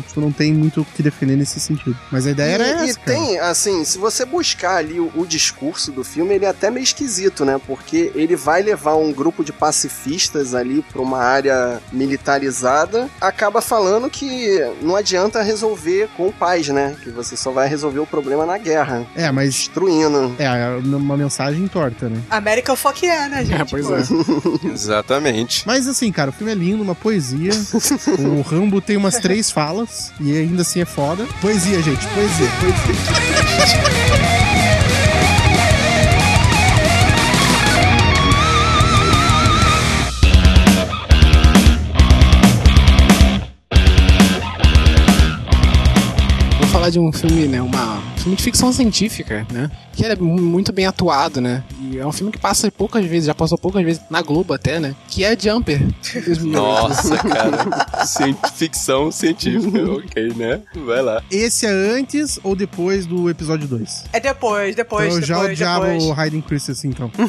tipo, não tem muito o que defender nesse sentido. Mas a ideia era e, essa, e cara. tem, assim, se você buscar ali o, o discurso do filme, ele é até meio esquisito, né? Porque ele vai levar um grupo de pacifistas ali pra uma área militarizada, acaba falando que não adianta resolver com paz, né? Que você só vai resolver o problema na guerra, É, mas destruindo. é uma mensagem torta, né? American Fuck yeah, né, gente? É, pois Pô. é. Exatamente. Mas assim, cara, o filme é lindo, uma poesia. o Rambo tem umas três falas e ainda assim é foda. Poesia, gente, poesia, poesia. Falar de um filme, né? Uma, um filme de ficção científica, né? Que é mu- muito bem atuado, né? E é um filme que passa poucas vezes, já passou poucas vezes na Globo até, né? Que é Jumper. Nossa, cara. Ficção científica, ok, né? Vai lá. Esse é antes ou depois do episódio 2? É depois, depois, então eu já odiava depois. o Hayden Christensen, então.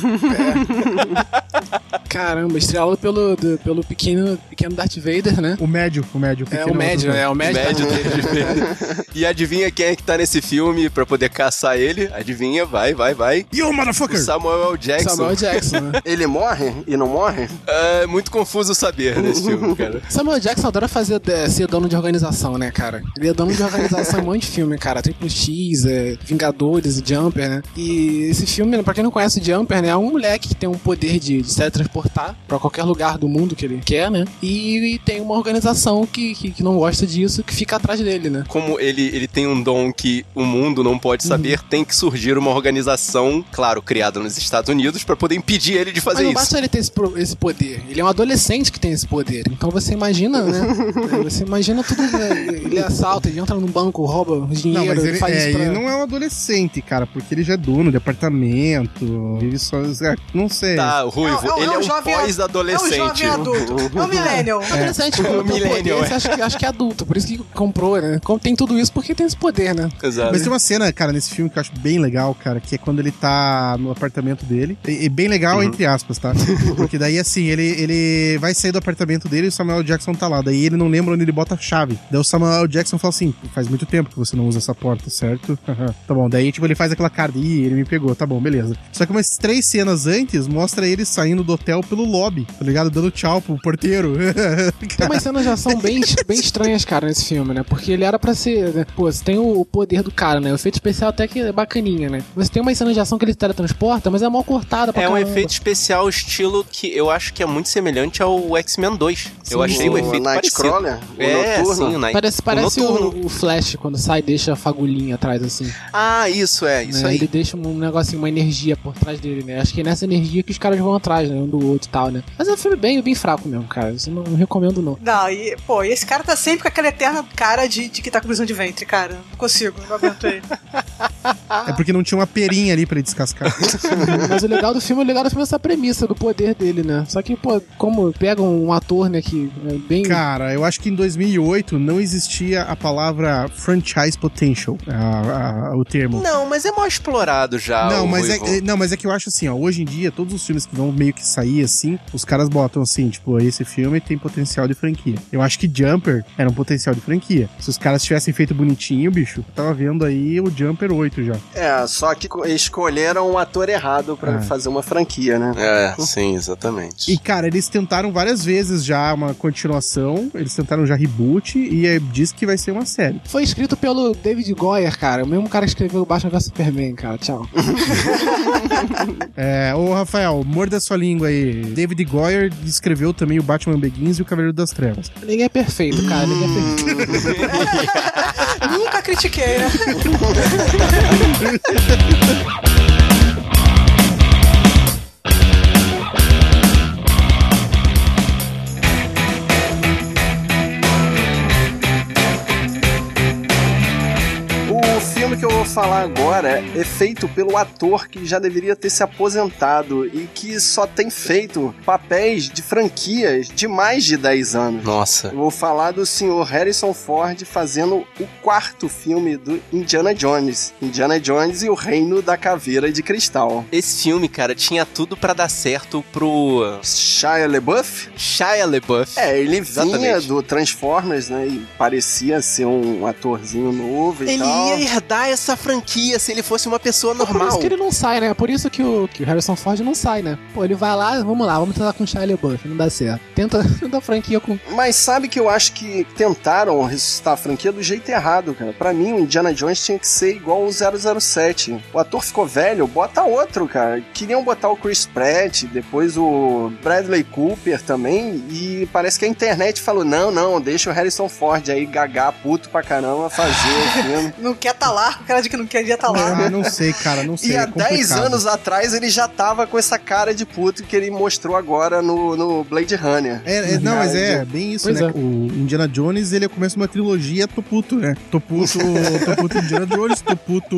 Caramba, estrelado pelo, do- pelo pequeno, pequeno Darth Vader, né? O médio, o médio. É pequeno o médio, outro- é o médio. Médio dele de Vader. E adivinha quem é que tá nesse filme pra poder caçar ele? Adivinha, vai, vai, vai. You O motherfucker! Samuel L. Jackson. Samuel Jackson, né? Ele morre e não morre? É muito confuso saber nesse filme, cara. Samuel Jackson adora fazer, é, ser dono de organização, né, cara? Ele é dono de organização em um monte de filme, cara. Triple X, é, Vingadores, Jumper, né? E esse filme, pra quem não conhece o Jumper, né? É um moleque que tem um poder de, de se teletransportar pra qualquer lugar do mundo que ele quer, né? E, e tem uma organização que, que, que não gosta disso, que fica atrás dele, né? Como ele, ele tem um dom que o mundo mundo não pode saber, tem que surgir uma organização, claro, criada nos Estados Unidos, pra poder impedir ele de Mas fazer não isso. basta ele ter esse, poder. Ele é um adolescente que tem esse poder. Então você imagina, né? É, você imagina tudo. né? Ele assalta, ele entra num banco, rouba dinheiro, Não, mas ele, faz é, isso pra... ele não é um adolescente, cara, porque ele já é dono de apartamento, vive só... é, Não sei. Tá, Ruivo, É é ele é é um jovem- pós-adolescente. É um jovem adulto. É um millennial. Adolescente, É. Millennial, poder, é. você acha que, acha que é adulto. Por isso que comprou, né? Tem tudo isso porque tem esse poder, né? Exato. Mas tem uma cena, cara, nesse filme que eu acho bem legal, cara, que é quando ele tá no apartamento dele. E, e bem legal, Uhum. entre aspas, tá? Porque daí, assim, ele, ele vai sair do apartamento dele e o Samuel Jackson tá lá. Daí ele não lembra onde ele bota a chave. Daí o Samuel Jackson fala assim: faz muito tempo que você não usa essa porta, certo? tá bom. Daí, tipo, ele faz aquela cara de, Ih, ele me pegou, tá bom, beleza. Só que umas três cenas antes mostra ele saindo do hotel pelo lobby, tá ligado? Dando tchau pro porteiro. Tem umas cenas de ação bem, bem estranhas, cara, nesse filme, né? Porque ele era pra ser. Né? Pô, você tem o, o poder do cara, né? O efeito especial até que é bacaninha, né? Você tem uma cena de ação que ele teletransporta, mas é mal cortada pra É um caramba. efeito especial estilo que eu acho que é muito semelhante ao X-Men 2. eu achei o, o efeito Nightcrawler? parecido. O é, noturno? sim, o Night... Parece, parece o o, noturno. o Flash quando sai e deixa a fagulhinha atrás, assim. Ah, isso é, isso né? aí. Ele deixa um negocinho, uma energia por trás dele, né? Acho que é nessa energia que os caras vão atrás, né? Um do outro e tal, né? Mas é um filme bem, bem fraco mesmo, cara. Isso eu não, não recomendo, não. Não, e, pô, e esse cara tá sempre com aquela eterna cara de, de que tá com prisão de ventre, cara. Não consigo, não aguento ele. é porque não tinha uma perinha ali pra ele descascar. Mas o legal do filme, o legal do filme é essa premissa do poder dele, né? Só que, pô, como pega um ator, né, que é bem. Cara, eu acho que em 2008 não existia a palavra franchise potential, a- a- o termo. Não, mas é mal explorado já. Não mas, é, é- não, mas é que eu acho assim, ó, hoje em dia, todos os filmes que vão meio que sair assim, os caras botam assim, tipo, esse filme tem potencial de franquia. Eu acho que Jumper era um potencial de franquia. Se os caras tivessem feito bonitinho, bicho, eu tava vendo aí o Jumper 8 já. É, só que co- escolheram o ator errado pra É. fazer uma franquia, né? É, sim, exatamente. E, cara, eles tentaram várias vezes já uma continuação, eles tentaram já reboot e é, diz que vai ser uma série. Foi escrito pelo David Goyer, cara. O mesmo cara que escreveu o Batman vs Superman, cara. Tchau. É, ô Rafael, morda sua língua aí. David Goyer escreveu também o Batman Begins e o Cavaleiro das Trevas. Ninguém é perfeito, cara. Ninguém é perfeito. Nunca critiquei, né? vou falar agora é feito pelo ator que já deveria ter se aposentado e que só tem feito papéis de franquias de mais de 10 anos. Nossa. Eu vou falar do senhor Harrison Ford fazendo o quarto filme do Indiana Jones. Indiana Jones e o Reino da Caveira de Cristal. Esse filme, cara, tinha tudo pra dar certo pro Shia LaBeouf? Shia LaBeouf. É, ele vinha Exatamente. do Transformers, né? E parecia ser um atorzinho novo e Ele tal. ia herdar essa franquia se ele fosse uma pessoa Por normal. isso que ele não sai, né? Por isso que o, que o Harrison Ford não sai, né? Pô, ele vai lá, vamos lá, vamos tentar com o Shia LaBeouf, não dá certo. Tenta, tenta a franquia com... Mas sabe que eu acho que tentaram ressuscitar a franquia do jeito errado, cara. Pra mim, o Indiana Jones tinha que ser igual o 007. O ator ficou velho, bota outro, cara. Queriam botar o Chris Pratt, depois o Bradley Cooper também, e parece que a internet falou: não, não, deixa o Harrison Ford aí gagar puto pra caramba fazer o filme. Não quer tá lá, o cara de que não queria tá lá. Ah, não sei, cara, não sei. E é há 10 complicado. anos atrás ele já tava com essa cara de puto que ele mostrou agora no, no Blade Runner. É, é, não, mas é bem isso, Pois né? é. O Indiana Jones, ele começa uma trilogia Toputo, né? Toputo, Toputo Indiana Jones, Toputo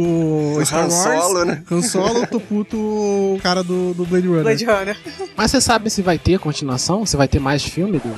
Star Han Wars, Solo, né? Han Solo, Toputo o cara do, do Blade Runner. Blade Runner. Mas você sabe se vai ter continuação? Se vai ter mais filme do...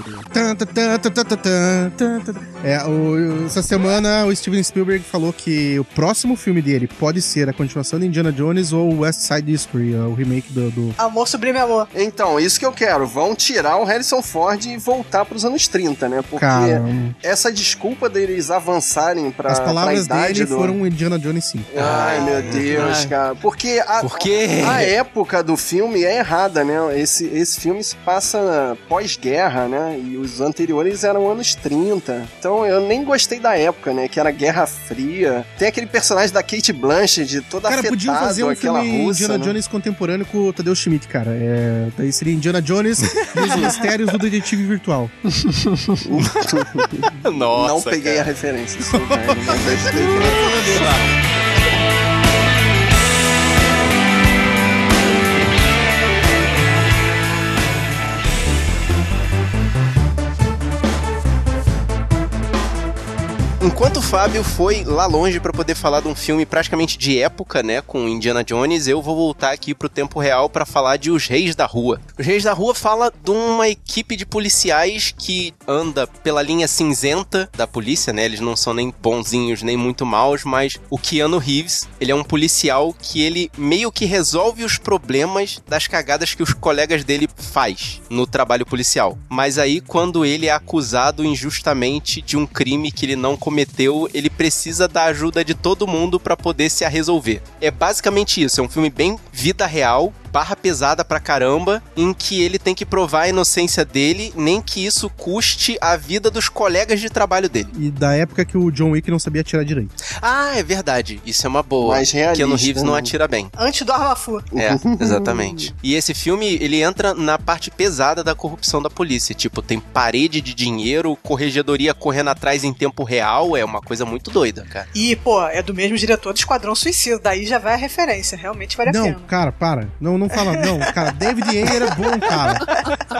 É, o- essa semana o Steven Spielberg falou que o próximo filme dele pode ser a continuação de Indiana Jones ou West Side History, o remake do, do- Amor sublime amor. Então, isso que eu quero. Vão tirar o Harrison Ford e voltar pros anos 30, né? Porque Cara, essa desculpa deles avançarem pra, as pra palavras idade dele do... foram Indiana Jones 5. Ai, meu Deus, Ai. cara. Porque a, Por quê? a época do filme é errada, né? Esse, esse filme se passa pós-guerra, né? E os anteriores eram anos 30. Então eu nem gostei da época, né? Que era Guerra Fria. Tem aquele personagem da Kate Blanchett, toda Cara, afetado, podiam fazer um aquela filme russa, Indiana né? Jones contemporâneo com o Tadeu Schmidt, cara. É, daí seria Indiana Jones e os mistérios do detetive virtual. Nossa, Não peguei cara. a referência. Sim, velho, mas Enquanto o Fábio foi lá longe pra poder falar de um filme praticamente de época, né, com Indiana Jones, eu vou voltar aqui pro tempo real pra falar de Os Reis da Rua. Os Reis da Rua fala de uma equipe de policiais que anda pela linha cinzenta da polícia, né? Eles não são nem bonzinhos nem muito maus, mas o Keanu Reeves, ele é um policial que ele meio que resolve os problemas das cagadas que os colegas dele faz no trabalho policial. Mas aí quando ele é acusado injustamente de um crime que ele não cometeu, ele precisa da ajuda de todo mundo pra poder se resolver. É basicamente isso, é um filme bem vida real, barra pesada pra caramba, em que ele tem que provar a inocência dele, nem que isso custe a vida dos colegas de trabalho dele. E da época que o John Wick não sabia atirar direito. Ah, é verdade. Isso é uma boa. Mais realista, Keanu Reeves não né? atira bem. Antes do Armafu. É, exatamente. E esse filme, ele entra na parte pesada da corrupção da polícia. Tipo, tem parede de dinheiro, corregedoria correndo atrás em tempo real. É uma coisa muito doida, cara. E, pô, é do mesmo diretor do Esquadrão Suicida. Daí já vai a referência. Realmente vale a Não, pena. cara, para. Não, não fala. Não, cara, David Ayer era bom, cara.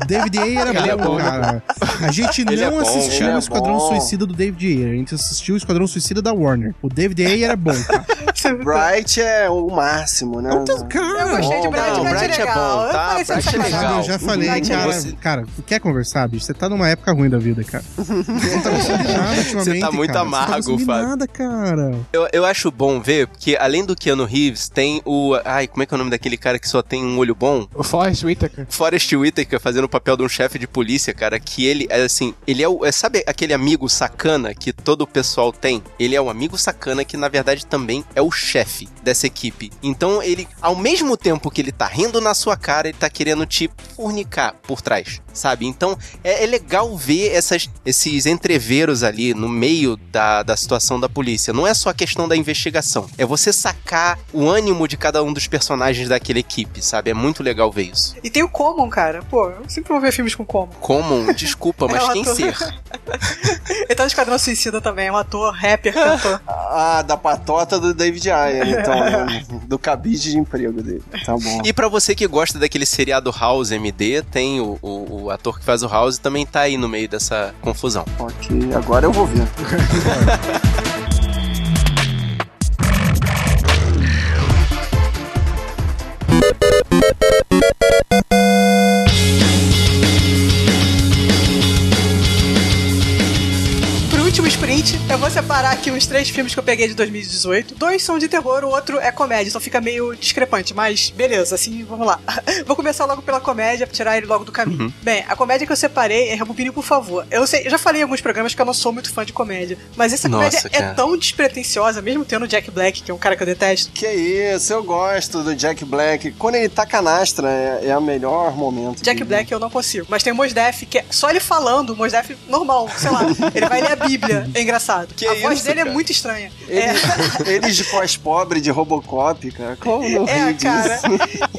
David Ayer era Ele é bom, bom. cara. A gente Ele é não bom, assistiu ele o é Esquadrão bom. Suicida do David Ayer. A gente assistiu o Esquadrão Suicida da Warner. O David Ayer era bom, cara. Bright é o máximo, né? Então, cara. Eu gostei de Bom, Bright, não, Bright, Bright é legal. bom, tá? Pareceu Bright é legal. Eu já falei, Bright é cara, você- cara, quer conversar, bicho? Você tá numa época ruim da vida, cara. Você não tá nada ultimamente, tá muito cara. amargo, Você não tá de Fábio. nada, cara. Eu, eu acho bom ver que, além do Keanu Reeves, tem o. Ai, como é que é o nome daquele cara que só tem um olho bom? O Forrest Whitaker. Forrest Whitaker fazendo o papel de um chefe de polícia, cara, que ele é assim, ele é o. é, sabe aquele amigo sacana que todo o pessoal tem? Ele é o amigo sacana que, na verdade, também é o chefe dessa equipe. Então, ele, ao mesmo tempo que ele tá rindo na sua cara, ele tá querendo te fornicar por trás, sabe? Então, é, é legal ver essas, esses entreveros ali no meio da, da situação da polícia. Não é só a questão da investigação, é você sacar o ânimo de cada um dos personagens daquela equipe, sabe? É muito legal ver isso. E tem o Common, cara. Pô, eu sempre vou ver filmes com Common. Common, desculpa, mas É um quem ator. ser? Ele tá no Esquadrão Suicida também, é um ator, rapper, cantor. Ah, da patota do David Ayer, então, né? do cabide de emprego dele. Tá bom. E pra você que gosta daquele seriado House MD, tem o, o, o ator que faz o House também tá aí no meio dessa confusão. Ok, agora eu vou ver. eu vou separar aqui os três filmes que eu peguei de 2018. Dois são de terror, o outro é comédia, então fica meio discrepante, mas beleza, assim, vamos lá. vou começar logo pela comédia, pra tirar ele logo do caminho. Uhum. Bem, a comédia que eu separei é Rebobine, por favor. Eu sei, eu já falei em alguns programas que eu não sou muito fã de comédia, mas essa Nossa, comédia é cara. tão despretensiosa, mesmo tendo o Jack Black, que é um cara que eu detesto. Que isso, eu gosto do Jack Black. Quando ele tá canastra, é, é o melhor momento. Jack dele. Black eu não consigo. Mas tem o Mos Def, que é só ele falando, o Mos Def normal, sei lá. Ele vai ler a Bíblia. É engraçado. Que a voz isso, dele é cara? muito estranha. Ele, Eles de pós-pobre de Robocop, cara. Como não É, cara. disso?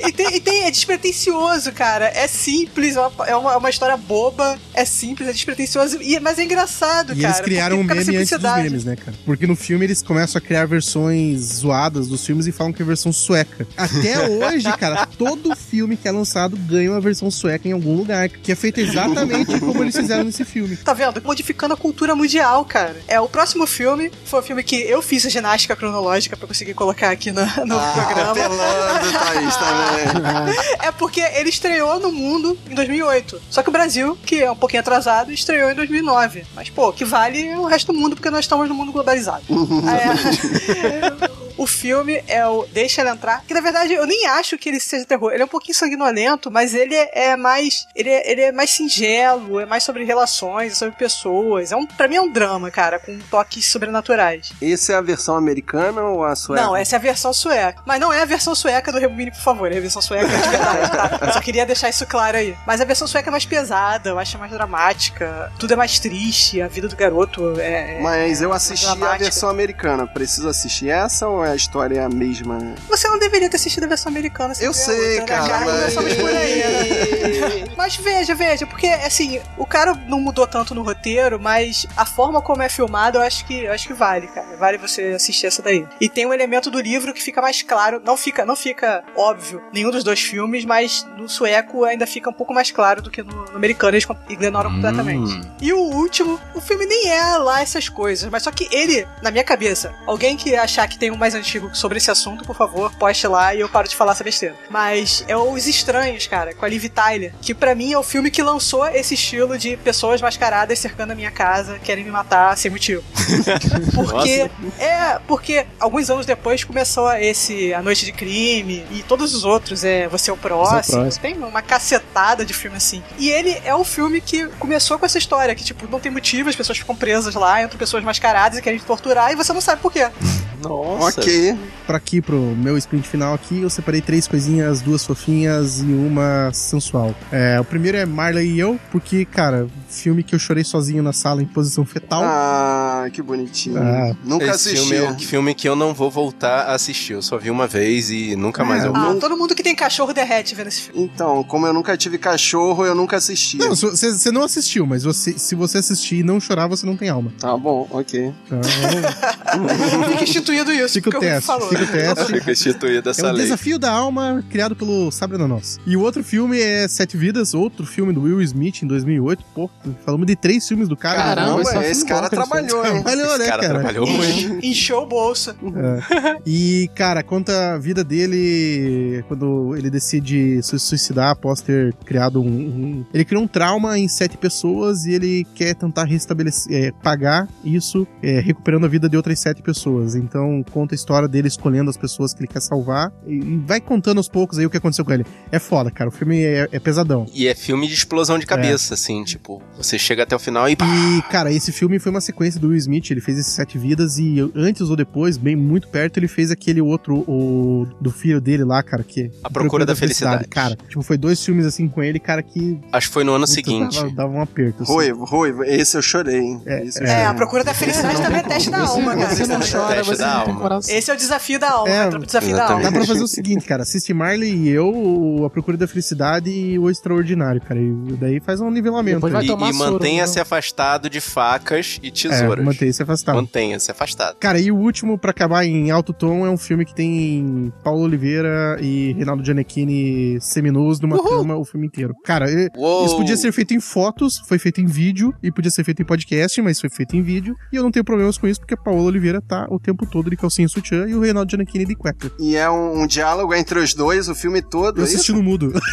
E tem, e tem- é despretensioso, cara. É simples, é uma, é uma, é uma história boba, é simples, é despretensioso, e, mas é engraçado, E cara. eles criaram um porque meme antes dos memes, né, cara? Porque no filme eles começam a criar versões zoadas dos filmes e falam que é versão sueca. Até hoje, cara, todo filme que é lançado ganha uma versão sueca em algum lugar, que é feita exatamente como eles fizeram nesse filme. Tá vendo? Modificando a cultura mundial, cara. É, o próximo filme foi o filme que eu fiz a ginástica cronológica pra conseguir colocar aqui no, no Ah, programa. apelando, Thaís, também. É porque ele estreou no mundo em 2008. Só que o Brasil, que é um pouquinho atrasado, estreou em 2009. Mas, pô, que vale é o resto do mundo, porque nós estamos no mundo globalizado. É, o filme é o Deixa Ela Entrar, que na verdade eu nem acho que ele seja terror. Ele é um pouquinho sanguinolento, mas ele é, é mais. Ele é, ele é mais singelo, é mais sobre relações, é sobre pessoas. É um, pra mim é um drama, cara, com toques sobrenaturais. Essa é a versão americana ou a sueca? Não, essa é a versão sueca. Mas não é a versão sueca do Rebobine, por favor. É a versão sueca de verdade, tá? Só queria deixar isso claro aí. Mas a versão sueca é mais pesada, eu acho mais dramática. Tudo é mais triste, a vida do garoto é. é- Mas eu é assisti a dramática. versão americana. Preciso assistir essa ou a história é a mesma? Você não deveria ter assistido a versão americana. Eu sei, outra, né, cara, Começamos por aí, né? mas... mas veja, veja, porque assim, o cara não mudou tanto no roteiro, mas a forma como é filmado, eu acho que eu acho que vale, cara. Vale você assistir essa daí. E tem um elemento do livro que fica mais claro, não fica, não fica óbvio nenhum dos dois filmes, mas no sueco ainda fica um pouco mais claro do que no, no americano, eles ignoram Hum. completamente. E o último, o filme nem é lá essas coisas, mas só que ele, na minha cabeça, alguém que achar que tem um mais antigo sobre esse assunto, por favor, poste lá e eu paro de falar essa besteira. Mas é Os Estranhos, cara, com a Liv Tyler, que pra mim é o filme que lançou esse estilo de pessoas mascaradas cercando a minha casa, querem me matar sem motivo. Porque é, porque alguns anos depois começou esse A Noite de Crime e todos os outros, é Você é o Próximo. Próximo. Tem uma cacetada de filme assim. E ele é o filme que começou com essa história, que tipo, não tem motivo, as pessoas ficam presas lá, entram pessoas mascaradas e querem te torturar e você não sabe por quê. Nossa. Ok. Pra aqui, pro meu sprint final aqui, eu separei três coisinhas, duas fofinhas e uma sensual. É, o primeiro é Marley e eu, porque, cara, filme que eu chorei sozinho na sala em posição fetal. Ah, que bonitinho. Ah. Nunca assisti. filme é o filme que eu não vou voltar a assistir. Eu só vi uma vez e nunca mais É, eu Ah, todo mundo que tem cachorro derrete vendo esse filme. Então, como eu nunca tive cachorro, eu nunca assisti. Não, você não assistiu, mas você, se você assistir e não chorar, você não tem alma. Tá bom, ok. Então, Fica instituído isso, Fica o teste, falou. fica o teste. Fica instituída É essa o lei. Desafio da Alma, criado pelo Sabrina Nossa. E o outro filme é Sete Vidas, outro filme do Will Smith em 2008. Pô, falamos de três filmes do cara. Caramba, esse é um esse filme cara trabalhou, hein? Trabalhou, né, Esse cara cara? trabalhou muito. Encheu o bolso. É. E, cara, conta a vida dele quando ele decide se suicidar após ter criado um, um- Ele criou um trauma em sete pessoas e ele quer tentar restabelecer, é, pagar isso, é, recuperando a vida de outras sete pessoas. Então, conta a história dele escolhendo as pessoas que ele quer salvar e, vai contando aos poucos aí o que aconteceu com ele. É foda, cara. O filme é, é pesadão. E é filme de explosão de cabeça, É. assim, tipo, você chega até o final e E, cara, esse filme foi uma sequência do Will Smith. Ele fez esses sete vidas e antes ou depois, bem muito perto, ele fez aquele outro, o do filho dele lá, cara, que. A Procura da Felicidade. Cara, tipo, foi dois filmes assim com ele, cara, que. acho que foi no ano puta, seguinte. Dava, dava um aperto. assim. Ruivo, ruivo, esse eu chorei, hein? Eu É, chorei. a procura da felicidade também é teste da alma, cara. você não é chora, teste você da não tem alma. coração. Esse é o desafio da alma, É, entra pro desafio da. Dá pra fazer o seguinte, cara. Assiste Marley e eu, o A Procura da Felicidade e O Extraordinário, cara. E daí faz um nivelamento. E, e mantenha-se afastado de facas e É, tesouras. manter-se afastado. Mantenha-se afastado. Cara, e o último, pra acabar em alto tom, é um filme que tem Paulo Oliveira e Reinaldo Giannettini seminus numa cama o filme inteiro. Cara, Uou! isso podia ser feito em fotos, foi feito em vídeo, e podia ser feito em podcast, mas foi feito em vídeo. E eu não tenho problemas com isso, porque Paulo Oliveira tá o tempo todo de calcinha e sutiã e o Reinaldo Giannettini de cueca. E é um, um diálogo entre os dois, o filme todo. Eu é assisti no mudo.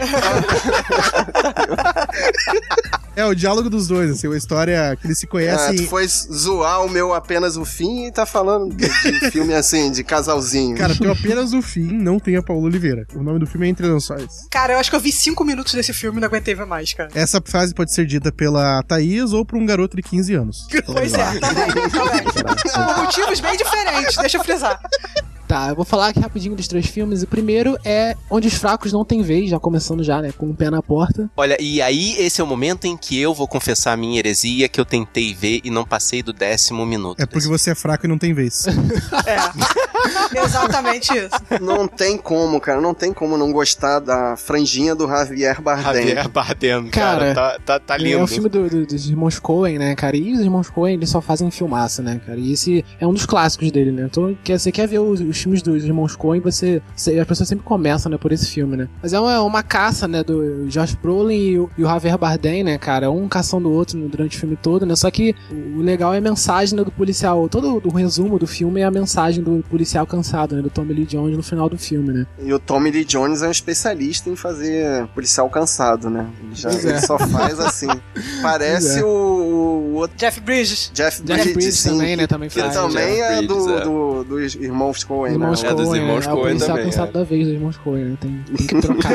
é, o diálogo dos dois, assim, uma história que eles se Ah, conhecem. tu foi zoar o meu apenas o fim e tá falando de, de filme assim, de casalzinho. Cara, tem apenas o fim, não tem a Paulo Oliveira. O nome do filme é Entre Lençóis. Cara, eu acho que eu vi cinco minutos desse filme e não aguentei ver mais, cara. Essa frase pode ser dita pela Thaís ou por um garoto de 15 anos. Pois é, tá bem, tá bem. Por motivos bem diferentes, deixa eu frisar. Tá, eu vou falar aqui rapidinho dos três filmes. O primeiro é Onde os Fracos Não Têm Vez, já começando já, né? Com o pé na porta. Olha, e aí esse é o momento em que eu vou confessar a minha heresia que eu tentei ver e não passei do décimo minuto. É porque você é fraco e não tem vez. É. Exatamente isso. Não tem como, cara, não tem como não gostar da franjinha do Javier Bardem. Javier Bardem, cara, Cara, tá, tá, tá É lindo. o filme do- do- dos irmãos Coen, né, cara? E os irmãos Coen, eles só fazem filmaça, né, cara? E esse é um dos clássicos dele, né? Então, quer, você quer ver os, os filmes dos irmãos Coen, você, você. As pessoas sempre começam, né, por esse filme, né? Mas é uma, uma caça, né, do Josh Brolin e o, e o Javier Bardem, né, cara? Um caçando o outro durante o filme todo, né? Só que o legal é a mensagem né, do policial. Todo o resumo do filme é a mensagem do policial cansado, né? Do Tommy Lee Jones no final do filme, né? E o Tommy Lee Jones é um especialista em fazer policial cansado, né? Ele, já, ele é. só faz assim. Parece é. o, o outro Jeff Bridges. Jeff Jeff Bridges, Bridges sim, também, né? Também que faz. também Jeff é Bridges, do, é. do- dos irmãos Coen, Irmãos né? É, dos Coen, irmãos é, o Coen policial também, cansado é. da vez dos irmãos Coen, né? Tem, tem que trocar.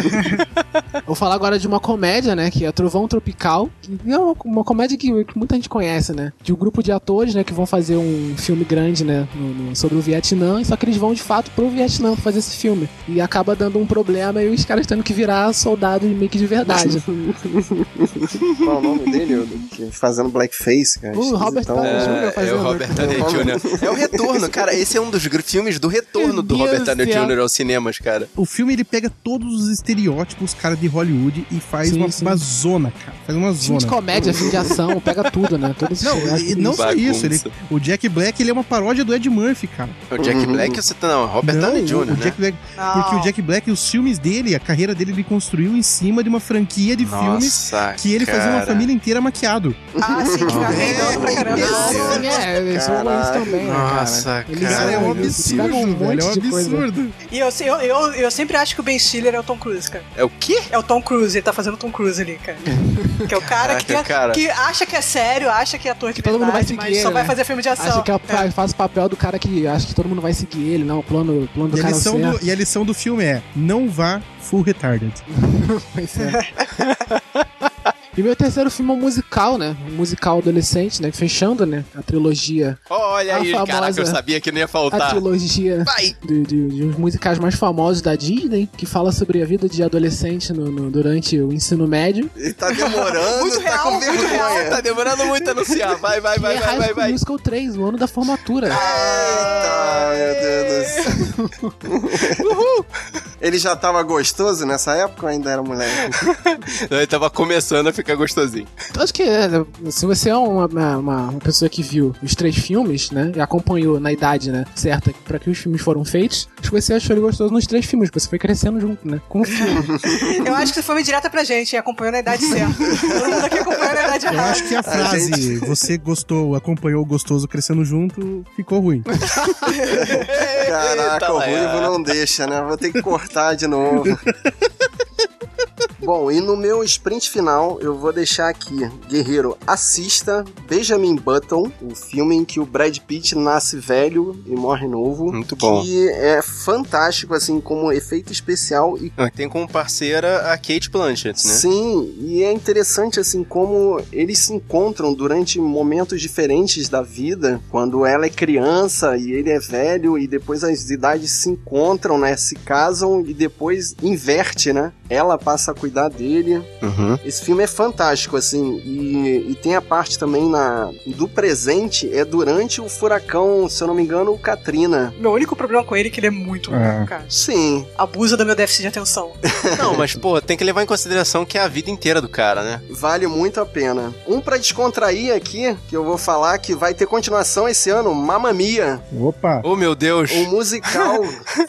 Vou falar agora de uma comédia, né? Que é Trovão Tropical. Que é uma, uma comédia que, que muita gente conhece, né? De um grupo de atores, né? Que vão fazer um filme grande, né? no- no- sobre o Vietnã. Só que eles vão, de fato, pro Vietnã fazer esse filme. E acaba dando um problema e os caras tendo que virar soldados meio que de verdade. Qual é o nome dele? Fazendo blackface Face, cara. O Robert Esquisitão. Downey Jr. É, é fazendo. o Robert Downey Jr. É o retorno, cara. Esse é um dos filmes do retorno Meu do Deus Robert do Downey. Jr. aos cinemas, cara. O filme ele pega todos os estereótipos, cara, de Hollywood e faz Sim, uma, sim. uma zona, cara. Faz uma Filme de zona. comédia, filme de ação, pega tudo, né? Todos Não, e não só isso, ele, o Jack Black ele é uma paródia do Ed Murphy, cara. O Jack Black, você tá. Não, Robert não, Downey Jr., o né? Jack Black, Não. porque o Jack Black, os filmes dele, a carreira dele, ele construiu em cima de uma franquia de filmes Nossa, que ele fazia uma cara. família inteira maquiado. Ah, sim, que fica rendendo pra caramba. Sim, é, eles são isso também, né, cara? Nossa, Eles cara, Cara, é um são- eles pegam absurdo, um velho. É um monte de coisa. absurdo. E eu, eu, eu, eu sempre acho que o Ben Stiller é o Tom Cruise, cara. É o quê? É o Tom Cruise, ele tá fazendo o Tom Cruise ali, cara. que é o cara, que, Caraca, tem- cara. que acha que é sério, acha que é ator de Que todo mundo vai seguir mas só ele, vai né? fazer filme de ação. Acha que é o, faz o papel do cara que acha que todo mundo vai seguir ele, não, o plano, o plano do E a, cara lição certo. do, e a lição do filme é: não vá full retarded. Pois é. E meu terceiro filme é um musical, né? Um musical adolescente, né? Fechando, né? A trilogia. Olha A aí, famosa- caraca, eu sabia que não ia A faltar. trilogia Vai! de, de, de uns musicais mais famosos da Disney, que fala sobre a vida de adolescente no, no- durante o ensino médio. Ele tá demorando, Muito tá real, com muito real. vergonha. Tá demorando muito a anunciar. Vai, vai, Que vai, é vai, vai, School vai. Musical 3, o ano da formatura. Eita, meu Deus do céu. Ele já tava gostoso nessa época ou ainda era moleque? Ele tava começando a ficar gostosinho. Então, acho que é, se você é uma, uma, uma- pessoa que viu os três filmes, né, e acompanhou na idade, né, certa pra que os filmes foram feitos, acho que você achou ele gostoso nos três filmes, porque você foi crescendo junto, né, com o filme. Eu acho que isso foi direta pra gente, acompanhou na idade certa. Todo mundo aqui acompanhou na idade Eu acho que a frase você gostou, acompanhou o gostoso crescendo junto, ficou ruim. Caraca, Eita, o. Ruivo não deixa, né? Vou ter que cortar de novo. Bom, e no meu sprint final, eu vou deixar aqui, Guerreiro, assista Benjamin Button, o filme em que o Brad Pitt nasce velho e morre novo. Muito bom. Que é fantástico, assim, como efeito especial e Tem como parceira a Kate Blanchett, né? Sim, e é interessante assim como eles se encontram durante momentos diferentes da vida, quando ela é criança e ele é velho e depois as idades se encontram, né, se casam e depois inverte, né? Ela passa a cuidar dele. Uhum. Esse filme é fantástico assim e, e tem a parte também na do presente é durante o furacão, se eu não me engano, o Katrina. Meu único problema com ele é que ele é muito É. louco, cara. Sim, Abusa do meu déficit de atenção. Não, mas, pô, tem que levar em consideração que é a vida inteira do cara, né? Vale muito a pena. Um pra descontrair aqui, que eu vou falar que vai ter continuação esse ano, Mamma Mia, Opa! Oh, meu Deus. um musical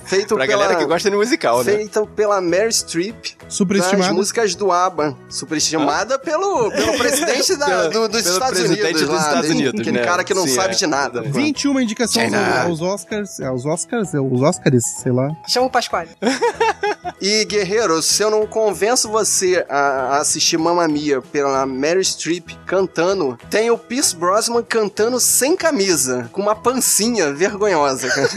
feito Pra pela galera que gosta de musical, né? feito pela Mary Streep, Superestimado. Músicas do ABBA, superestimada pelo, pelo presidente da- do- dos pelo Estados presidente Unidos, dos lá, Estados aquele- Unidos, aquele né? cara que não Sim, sabe é. de nada. 21 indicações China. aos Oscars. É, aos Oscars? É, os Oscars, sei lá. Chama o Pasquale. E, Guerreiro, se eu não convenço você a, a assistir Mamma Mia pela Mary Streep cantando, tem o Pierce Brosnan cantando sem camisa, com uma pancinha vergonhosa, cara.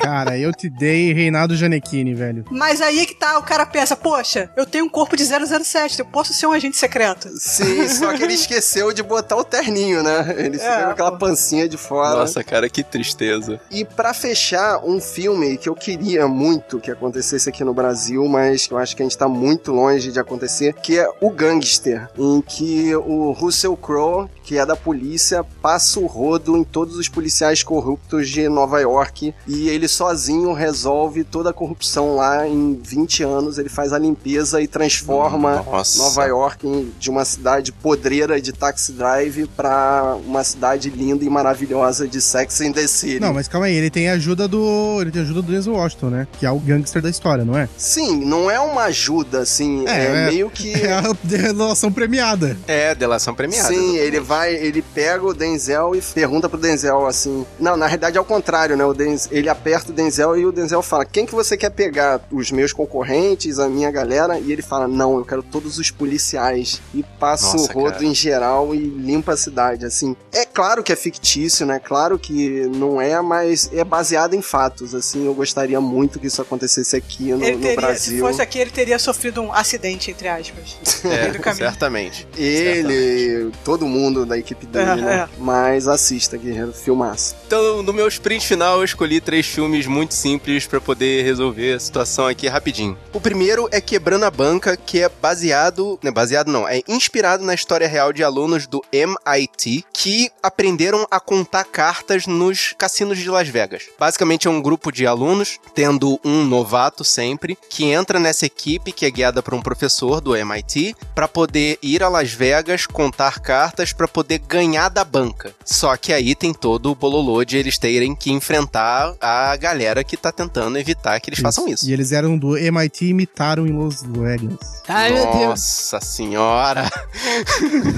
Cara, eu te dei Reinaldo Gianecchini, velho. Mas aí é que tá, o cara pensa, poxa, eu tenho um corpo de 007, eu posso ser um agente secreto. Sim, só que ele esqueceu de botar o terninho, né? Ele É, fica com aquela pancinha de fora. Nossa, cara, que tristeza. E pra fechar, um filme que eu queria muito que acontecesse aqui no Brasil, mas que eu acho que a gente tá muito longe de acontecer, que é O Gangster, em que o Russell Crowe, que é da polícia, passa o rodo em todos os policiais corruptos de Nova York e ele sozinho resolve toda a corrupção lá em 20 anos, ele faz a limpeza e transforma Nossa. Nova York em- de uma cidade podreira de taxi drive pra uma cidade linda e maravilhosa de Sex and the City. Não, mas calma aí, ele tem a ajuda do. Ele tem ajuda do Denzel Washington, né? Que é o gangster da história, não é? Sim, não é uma ajuda, assim, é, É, é- meio que... É a relação premiada. É, delação premiada. Sim, ele vai, ele pega o Denzel e pergunta pro Denzel assim. Não, na realidade é o contrário, né? O Denzel, ele aperta o Denzel e o Denzel fala: Quem que você quer pegar? Os meus concorrentes, a minha galera? E ele fala: Não, eu quero todos os policiais. E passa Nossa, o rodo cara. em geral e limpa a cidade, assim. É claro que é fictício, né? Claro que não é, mas é baseado em fatos, assim. Eu gostaria muito que isso acontecesse aqui no, Ele no teria, se Brasil. fosse aqui, ele teria sofrido um acidente, entre aspas. no meio do É, caminho. certamente. Ele, todo mundo da equipe dele, É, né? é. Mas assista, Guerreiro, filmaço. Então, no meu sprint final, eu escolhi três filmes muito simples pra poder resolver a situação aqui rapidinho. O primeiro é Quebrando a Banca, que é baseado, não é baseado não, é inspirado na história real de alunos do MIT que aprenderam a contar cartas nos cassinos de Las Vegas. Basicamente é um grupo de alunos, tendo um novato sempre, que entra nessa equipe que é guiada por um professor do MIT para poder ir a Las Vegas contar cartas para poder ganhar da banca. Só que aí tem todo o bololô de eles terem que enfrentar a galera que tá tentando evitar que eles façam isso. E eles eram do MIT e imitaram em Las Vegas. Ai, meu Deus. Nossa senhora!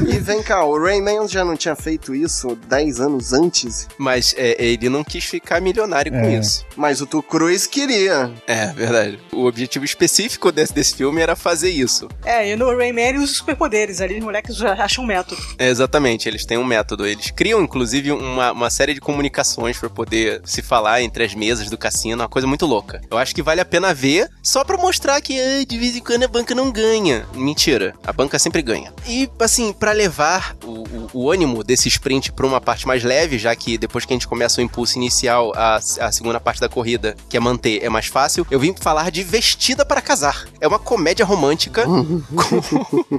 E vem cá, o Rayman já não tinha feito isso 10 anos antes? Mas é, ele não quis ficar milionário com É. isso. Mas o Tu Cruz queria. É, verdade. O objetivo específico desse, desse filme era fazer isso. É, e no Rayman ele usa os superpoderes. Ali os moleques já acham um método. É, exatamente, eles têm um método. Eles criam, inclusive, uma, uma série de comunicações pra poder se falar entre as mesas do cassino, uma coisa muito louca. Eu acho que vale a pena ver só pra mostrar que de vez em quando a banca não ganha. Mentira, a banca sempre ganha. E, assim, pra levar o, o- o ânimo desse sprint pra uma parte mais leve, já que depois que a gente começa o impulso inicial, a, a segunda parte da corrida, que é manter, é mais fácil, eu vim falar de Vestida para Casar. É uma comédia romântica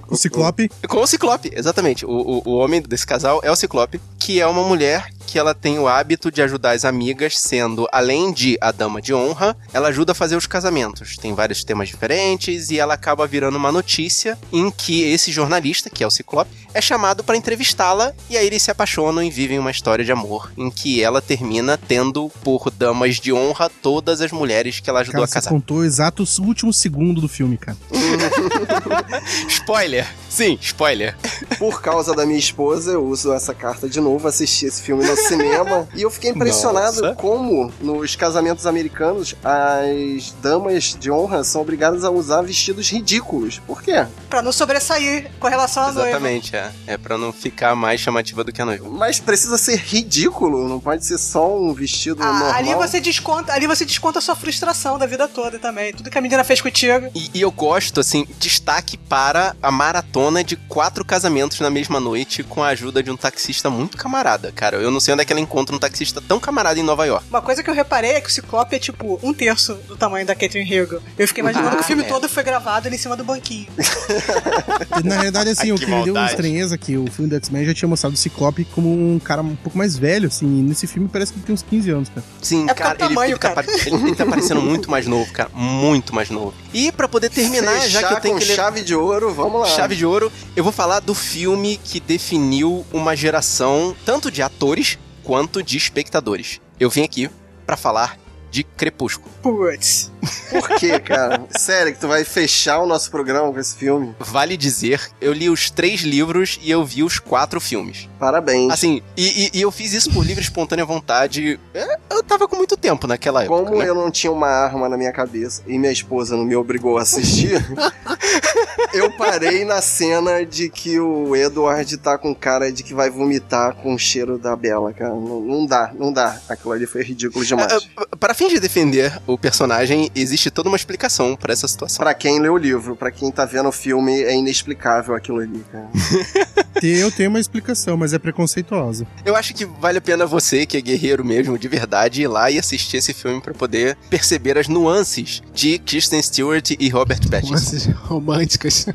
O Ciclope. com o Ciclope, exatamente. O, o, o homem desse casal é o Ciclope, que é uma mulher que ela tem o hábito de ajudar as amigas, sendo, além de a dama de honra, ela ajuda a fazer os casamentos. Tem vários temas diferentes e ela acaba virando uma notícia em que esse jornalista, que é o Ciclope, é chamado para entrevistá-la e aí eles se apaixonam e vivem uma história de amor em que ela termina tendo por damas de honra todas as mulheres que ela ajudou Cara, a você casar. contou exato o último segundo do filme, cara. Spoiler! Sim, spoiler. Por causa da minha esposa, eu uso essa carta de novo, assisti esse filme no cinema. e eu fiquei impressionado Nossa. como nos casamentos americanos as damas de honra são obrigadas a usar vestidos ridículos. Por quê? Pra não sobressair com relação à noiva. Exatamente, é. É pra não ficar mais chamativa do que a noiva. Mas precisa ser ridículo, não pode ser só um vestido Ah, normal. ali você desconta, ali você desconta a sua frustração da vida toda também. Tudo que a menina fez contigo. E, e eu gosto, assim, destaque para a maratona de quatro casamentos na mesma noite com a ajuda de um taxista muito camarada, cara. Eu não sei onde é que ela encontra um taxista tão camarada em Nova York. Uma coisa que eu reparei é que o Ciclope é tipo um terço do tamanho da Catherine Hegel. Eu fiquei imaginando Ah, que o filme é. todo foi gravado ali em cima do banquinho. Na realidade, assim, o Que que me deu maldade. Estranheza é que o filme do X-Men já tinha mostrado o Ciclope como um cara um pouco mais velho, assim. E nesse filme parece que ele tem uns 15 anos, cara. Sim, É por cara, ele, tamanho, ele, tá, cara. pare- ele- ele tá parecendo muito mais novo, cara. Muito mais novo. E pra poder terminar, já que eu tenho com que ler... chave de ouro, vamos lá. Chave de ouro, eu vou falar do filme que definiu uma geração tanto de atores quanto de espectadores. Eu vim aqui pra falar de Crepúsculo. Putz. Por quê, cara? Sério que tu vai fechar o nosso programa com esse filme? Vale dizer, eu li os três livros e eu vi os quatro filmes. Parabéns. Assim, e, e- e eu fiz isso por livre e espontânea vontade. É, Eu tava com muito tempo naquela época. Como né? eu não tinha uma arma na minha cabeça e minha esposa não me obrigou a assistir, eu parei na cena de que o Edward tá com cara de que vai vomitar com o cheiro da Bela, cara. Não, não dá, não dá. Aquilo ali foi ridículo demais. Ah, Para fins de defender o personagem, existe toda uma explicação pra essa situação. Pra quem lê o livro, pra quem tá vendo o filme, é inexplicável aquilo ali, cara. Eu tenho uma explicação, mas é preconceituosa. Eu acho que vale a pena você, que é guerreiro mesmo, de verdade, ir lá e assistir esse filme pra poder perceber as nuances de Kristen Stewart e Robert Pattinson. Nuances românticas.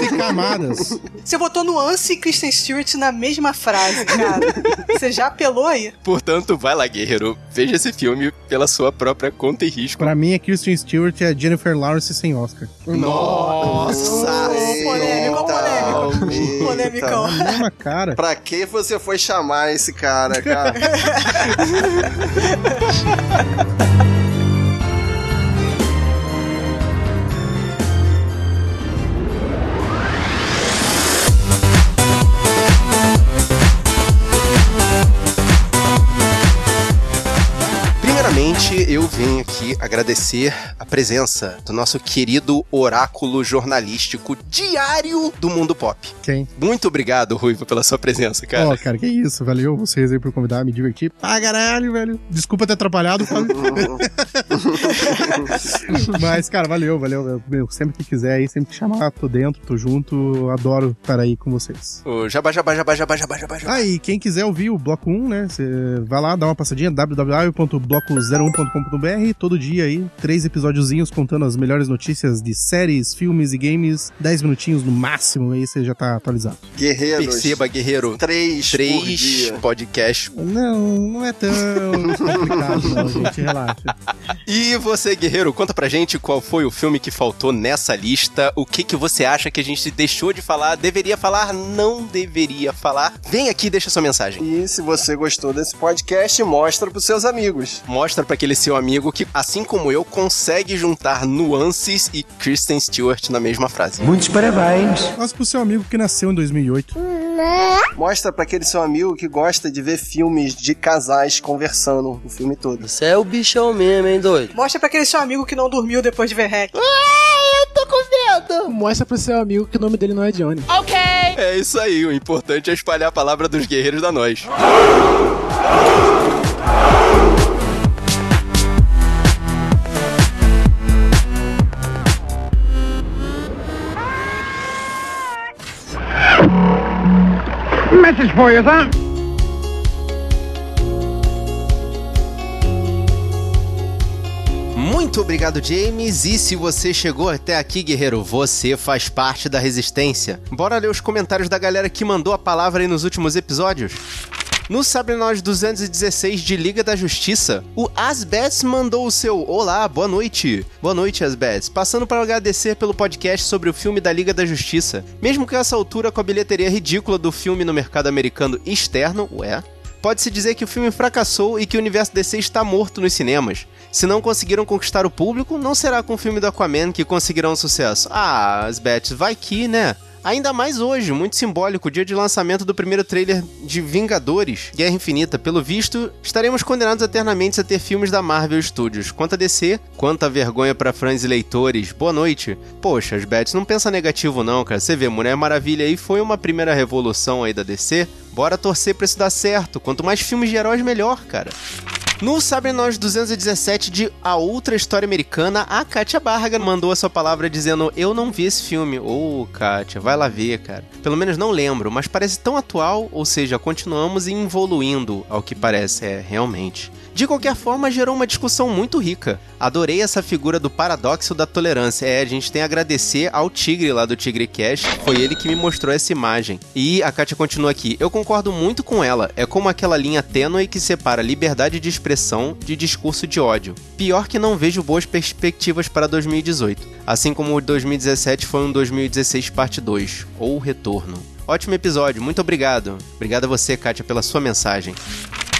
Tem camadas. Você botou nuance e Kristen Stewart na mesma frase, cara. Você já apelou aí. Portanto, vai lá, guerreiro, veja esse filme pela sua própria conta e risco. Pra mim, a Kristen Stewart é a Jennifer Lawrence sem Oscar. Nossa! Ô, polêmico, polêmico. A mesma cara. Pra que você foi chamar esse cara, cara? Primeiramente, eu venho aqui agradecer a presença do nosso querido oráculo jornalístico diário do mundo pop. Quem? Muito obrigado, Ruivo, pela sua presença, cara. Ó, oh, cara, que isso. Valeu vocês aí por convidar, me divertir. Ah, caralho, velho. Desculpa ter atrapalhado, Mas, cara, valeu, valeu. Meu, sempre que quiser aí, sempre que chamar, tô dentro, tô junto. Adoro estar aí com vocês. O jabá, jabá, jabá, jabá, jabá, jabá. Ah, e quem quiser ouvir o Bloco 1, né, você vai lá, dá uma passadinha, www.blocos 01.com.br. Todo dia aí, três episódiozinhos contando as melhores notícias de séries, filmes e games. Dez minutinhos no máximo, aí você já tá atualizado. Guerreiro. Perceba, guerreiro. Três, três podcasts. Não, não é tão complicado, não, gente. Relaxa. E você, guerreiro, conta pra gente qual foi o filme que faltou nessa lista. O que, que você acha que a gente deixou de falar, deveria falar, não deveria falar? Vem aqui e deixa sua mensagem. E se você gostou desse podcast, mostra pros seus amigos. Mostra pra aquele seu amigo que, assim como eu, consegue juntar nuances e Kristen Stewart na mesma frase. Muitos parabéns. Mostra pro seu amigo que nasceu em 2008. Mostra pra aquele seu amigo que gosta de ver filmes de casais conversando o filme todo. Você é o bichão mesmo, hein, doido? Mostra pra aquele seu amigo que não dormiu depois de ver hack. Mostra pro seu amigo que o nome dele não é Johnny. É isso aí, o importante é espalhar a palavra dos guerreiros da nós. Message for you, sir. Muito obrigado, James. E se você chegou até aqui, guerreiro, você faz parte da resistência. Bora ler os comentários da galera que mandou a palavra aí nos últimos episódios? No Sabre Nós 216 de Liga da Justiça, o Asbets mandou o seu Olá, boa noite. Boa noite, Asbets. Passando para agradecer pelo podcast sobre o filme da Liga da Justiça. Mesmo que a essa altura, com a bilheteria ridícula do filme no mercado americano externo, ué, pode-se dizer que o filme fracassou e que o universo DC está morto nos cinemas. Se não conseguiram conquistar o público, não será com o filme do Aquaman que conseguirão sucesso. Ah, Asbets, vai que, né? Ainda mais hoje, muito simbólico, o dia de lançamento do primeiro trailer de Vingadores, Guerra Infinita. Pelo visto, estaremos condenados eternamente a ter filmes da Marvel Studios. Quanto a DC, quanta vergonha para fãs e leitores. Boa noite. Poxa, Bets, não pensa negativo não, cara. Você vê, Mulher Maravilha aí foi uma primeira revolução aí da DC. Bora torcer pra isso dar certo. Quanto mais filmes de heróis, melhor, cara. No Sabre Nós 217 de A Outra História Americana, a Kátia Barraga mandou a sua palavra dizendo: Eu não vi esse filme. Ô, oh, Kátia, vai lá ver, cara. Pelo menos não lembro, mas parece tão atual, ou seja, continuamos evoluindo, ao que parece, é, realmente. De qualquer forma, gerou uma discussão muito rica. Adorei essa figura do paradoxo da tolerância. É, a gente tem a agradecer ao Tigre lá do Tigre Cash, foi ele que me mostrou essa imagem. E a Kátia continua aqui. Eu concordo muito com ela. É como aquela linha tênue que separa liberdade de expressão de discurso de ódio. Pior que não vejo boas perspectivas para 2018. Assim como o 2017 foi um 2016 parte 2, ou Retorno. Ótimo episódio, muito obrigado. Obrigado a você, Kátia, pela sua mensagem.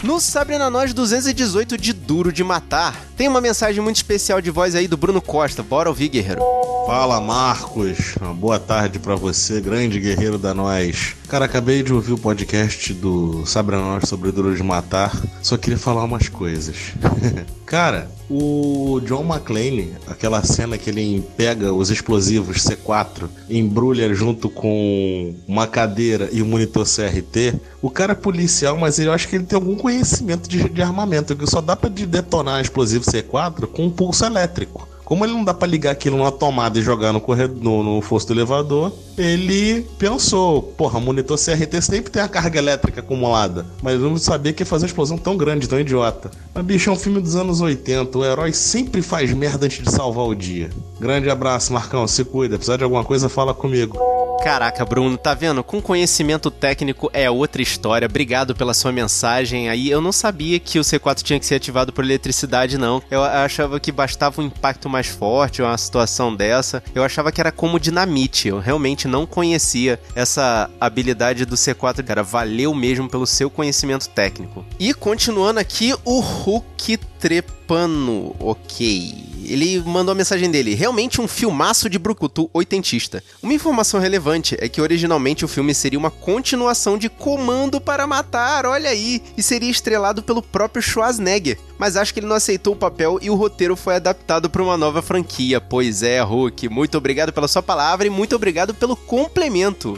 No Sabrina Nós 218 de Duro de Matar, tem uma mensagem muito especial de voz aí do Bruno Costa. Bora ouvir, guerreiro. Fala, Marcos. Uma boa tarde para você, grande guerreiro da Nós. Cara, acabei de ouvir o podcast do Sabrina Nós sobre Duro de Matar. Só queria falar umas coisas. Cara, o John McClane, aquela cena que ele pega os explosivos C4, embrulha junto com uma cadeira e um monitor CRT, o cara é policial, mas eu acho que ele tem algum conhecimento de, de armamento, que só dá pra detonar explosivo C4 com um pulso elétrico. Como ele não dá para ligar aquilo numa tomada e jogar no corredor, no, no fosso do elevador, ele pensou, porra, monitor CRT sempre tem a carga elétrica acumulada. Mas não sabia que fazer uma explosão tão grande, tão idiota. Mas, bicho, é um filme dos anos 80. O herói sempre faz merda antes de salvar o dia. Grande abraço, Marcão. Se cuida. Precisar de alguma coisa, fala comigo. Caraca, Bruno, tá vendo? Com conhecimento técnico é outra história. Obrigado pela sua mensagem aí. Eu não sabia que o C4 tinha que ser ativado por eletricidade, não. Eu achava que bastava um impacto mais forte, uma situação dessa. Eu achava que era como dinamite. Eu realmente não conhecia essa habilidade do C4. Cara, valeu mesmo pelo seu conhecimento técnico. E continuando aqui, o Hulk Trepano. Ok. Ele mandou a mensagem dele. Realmente um filmaço de Brucutu oitentista. Uma informação relevante é que originalmente o filme seria uma continuação de Comando para Matar, olha aí, e seria estrelado pelo próprio Schwarzenegger. Mas acho que ele não aceitou o papel e o roteiro foi adaptado para uma nova franquia. Pois é, Hulk, muito obrigado pela sua palavra e muito obrigado pelo complemento.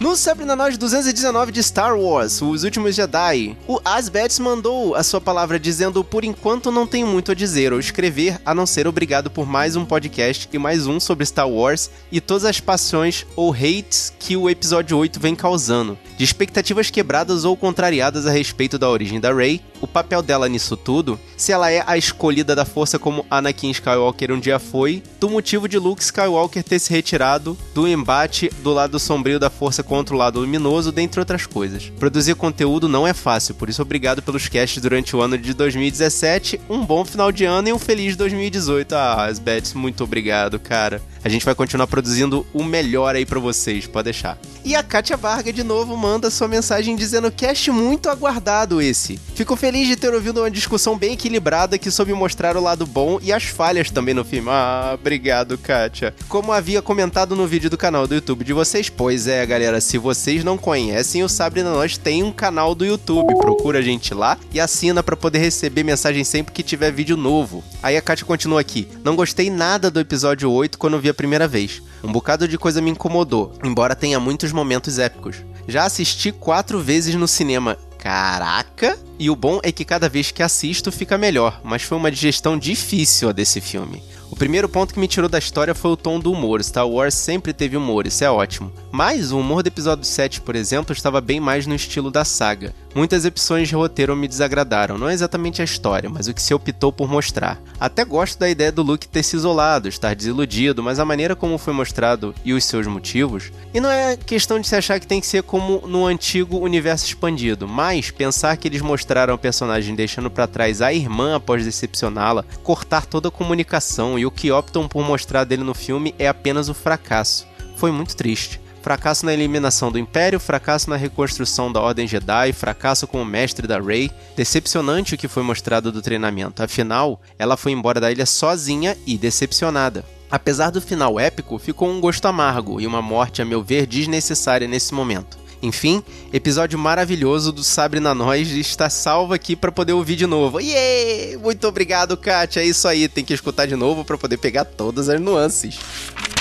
No Sabrina Nós 219 de Star Wars, Os Últimos Jedi, o Asbets mandou a sua palavra dizendo: Por enquanto não tenho muito a dizer ou escrever, a não ser obrigado por mais um podcast e mais um sobre Star Wars e todas as paixões ou hates que o episódio 8 vem causando, de expectativas quebradas ou contrariadas a respeito da origem da Rey, o papel dela nisso tudo, se ela é a escolhida da força como Anakin Skywalker um dia foi, do motivo de Luke Skywalker ter se retirado do embate do lado sombrio da força contra o lado luminoso, dentre outras coisas. Produzir conteúdo não é fácil, por isso obrigado pelos casts durante o ano de 2017, um bom final de ano e um feliz 2018. Ah, Asbets, muito obrigado, cara. A gente vai continuar produzindo o melhor aí pra vocês, pode deixar. E a Kátia Varga de novo manda sua mensagem dizendo cast muito aguardado esse. Fico feliz de ter ouvido uma discussão bem equilibrada que soube mostrar o lado bom e as falhas também no filme. Ah, obrigado, Kátia. Como havia comentado no vídeo do canal do YouTube de vocês, pois é, galera, se vocês não conhecem, o Sabre na Nós tem um canal do YouTube. Procura a gente lá e assina para poder receber mensagem sempre que tiver vídeo novo. Aí a Kátia continua aqui. Não gostei nada do episódio 8 quando vi a primeira vez. Um bocado de coisa me incomodou, embora tenha muitos momentos épicos. Já assisti quatro vezes no cinema. Caraca! E o bom é que cada vez que assisto fica melhor, mas foi uma digestão difícil a desse filme. O primeiro ponto que me tirou da história foi o tom do humor. Star Wars sempre teve humor, isso é ótimo. Mas o humor do episódio 7, por exemplo, estava bem mais no estilo da saga. Muitas opções de roteiro me desagradaram, não é exatamente a história, mas o que se optou por mostrar. Até gosto da ideia do Luke ter se isolado, estar desiludido, mas a maneira como foi mostrado e os seus motivos. E não é questão de se achar que tem que ser como no antigo universo expandido, mas pensar que eles mostraram o personagem deixando para trás a irmã após decepcioná-la, cortar toda a comunicação e o que optam por mostrar dele no filme é apenas o fracasso. Foi muito triste. Fracasso na eliminação do Império, fracasso na reconstrução da Ordem Jedi, fracasso como mestre da Rey. Decepcionante o que foi mostrado do treinamento. Afinal, ela foi embora da ilha sozinha e decepcionada. Apesar do final épico, ficou um gosto amargo e uma morte, a meu ver, desnecessária nesse momento. Enfim, episódio maravilhoso do Sabre na Nós está salvo aqui para poder ouvir de novo. Yeah! Muito obrigado, Kátia. É isso aí, tem que escutar de novo para poder pegar todas as nuances.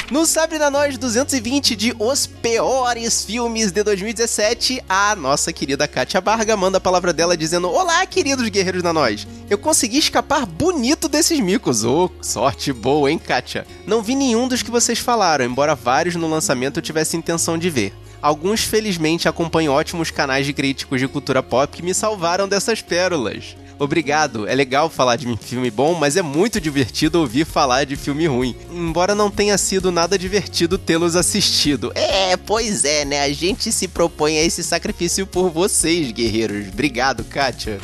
No Sabre na Nós 220 de Os Piores Filmes de 2017, a nossa querida Kátia Barga manda a palavra dela dizendo: Olá, queridos guerreiros da Nós. Eu consegui escapar bonito desses micos. Oh, sorte boa, hein, Kátia? Não vi nenhum dos que vocês falaram, embora vários no lançamento eu tivesse intenção de ver. Alguns, felizmente, acompanham ótimos canais de críticos de cultura pop que me salvaram dessas pérolas. Obrigado, é legal falar de filme bom, mas é muito divertido ouvir falar de filme ruim. Embora não tenha sido nada divertido tê-los assistido. É, pois é, né? A gente se propõe a esse sacrifício por vocês, guerreiros. Obrigado, Kátia.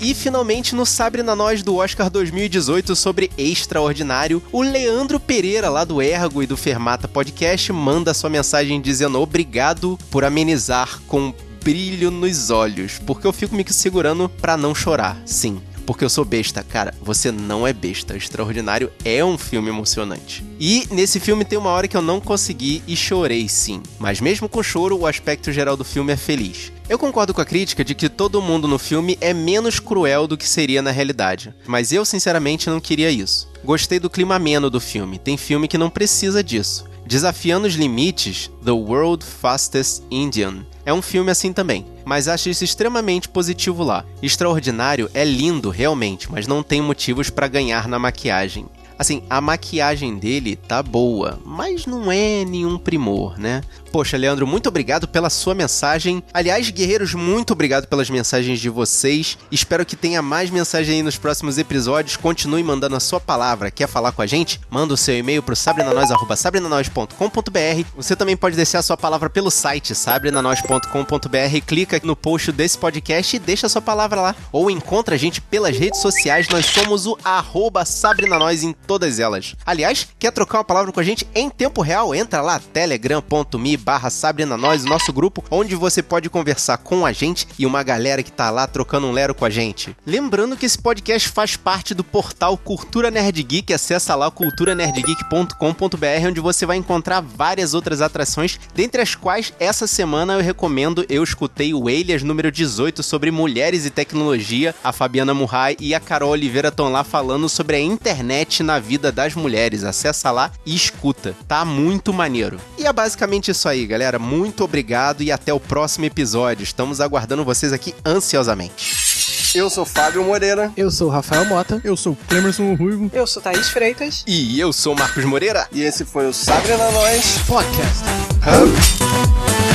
E finalmente no Sabre na Nós do Oscar 2018 sobre Extraordinário, o Leandro Pereira, lá do Ergo e do Fermata Podcast, manda sua mensagem dizendo obrigado por amenizar com brilho nos olhos, porque eu fico me segurando pra não chorar. Sim, porque eu sou besta. Cara, você não é besta. Extraordinário é um filme emocionante. E nesse filme tem uma hora que eu não consegui e chorei sim. Mas mesmo com choro, o aspecto geral do filme é feliz. Eu concordo com a crítica de que todo mundo no filme é menos cruel do que seria na realidade. Mas eu, sinceramente, não queria isso. Gostei do clima ameno do filme. Tem filme que não precisa disso. Desafiando os limites, The World Fastest Indian é um filme assim também, mas acho isso extremamente positivo lá. Extraordinário é lindo realmente, mas não tem motivos para ganhar na maquiagem. Assim, a maquiagem dele tá boa, mas não é nenhum primor, né? Poxa, Leandro, muito obrigado pela sua mensagem. Aliás, guerreiros, muito obrigado pelas mensagens de vocês. Espero que tenha mais mensagem aí nos próximos episódios. Continue mandando a sua palavra. Quer falar com a gente? Manda o seu e-mail pro sabrenanois.com.br. Você também pode deixar a sua palavra pelo site sabrenanois.com.br. Clica no post desse podcast e deixa a sua palavra lá. Ou encontra a gente pelas redes sociais. Nós somos o arroba sabrenanois em todas elas. Aliás, quer trocar uma palavra com a gente em tempo real? Entra lá, telegram.me barra Sabrina Nós, nosso grupo, onde você pode conversar com a gente e uma galera que tá lá trocando um lero com a gente. Lembrando que esse podcast faz parte do portal Cultura Nerd Geek, acessa lá culturanerdgeek.com.br, onde você vai encontrar várias outras atrações, dentre as quais essa semana eu recomendo, eu escutei o Elias número 18 sobre mulheres e tecnologia, a Fabiana Murray e a Carol Oliveira estão lá falando sobre a internet na vida das mulheres. Acessa lá e escuta, tá muito maneiro. E é basicamente isso aí, galera. Muito obrigado e até o próximo episódio. Estamos aguardando vocês aqui ansiosamente. Eu sou Fábio Moreira. Eu sou Rafael Mota. Eu sou Clemerson Ruivo. Eu sou Thaís Freitas. E eu sou Marcos Moreira. E esse foi o Sabre na Nós Podcast. Hub.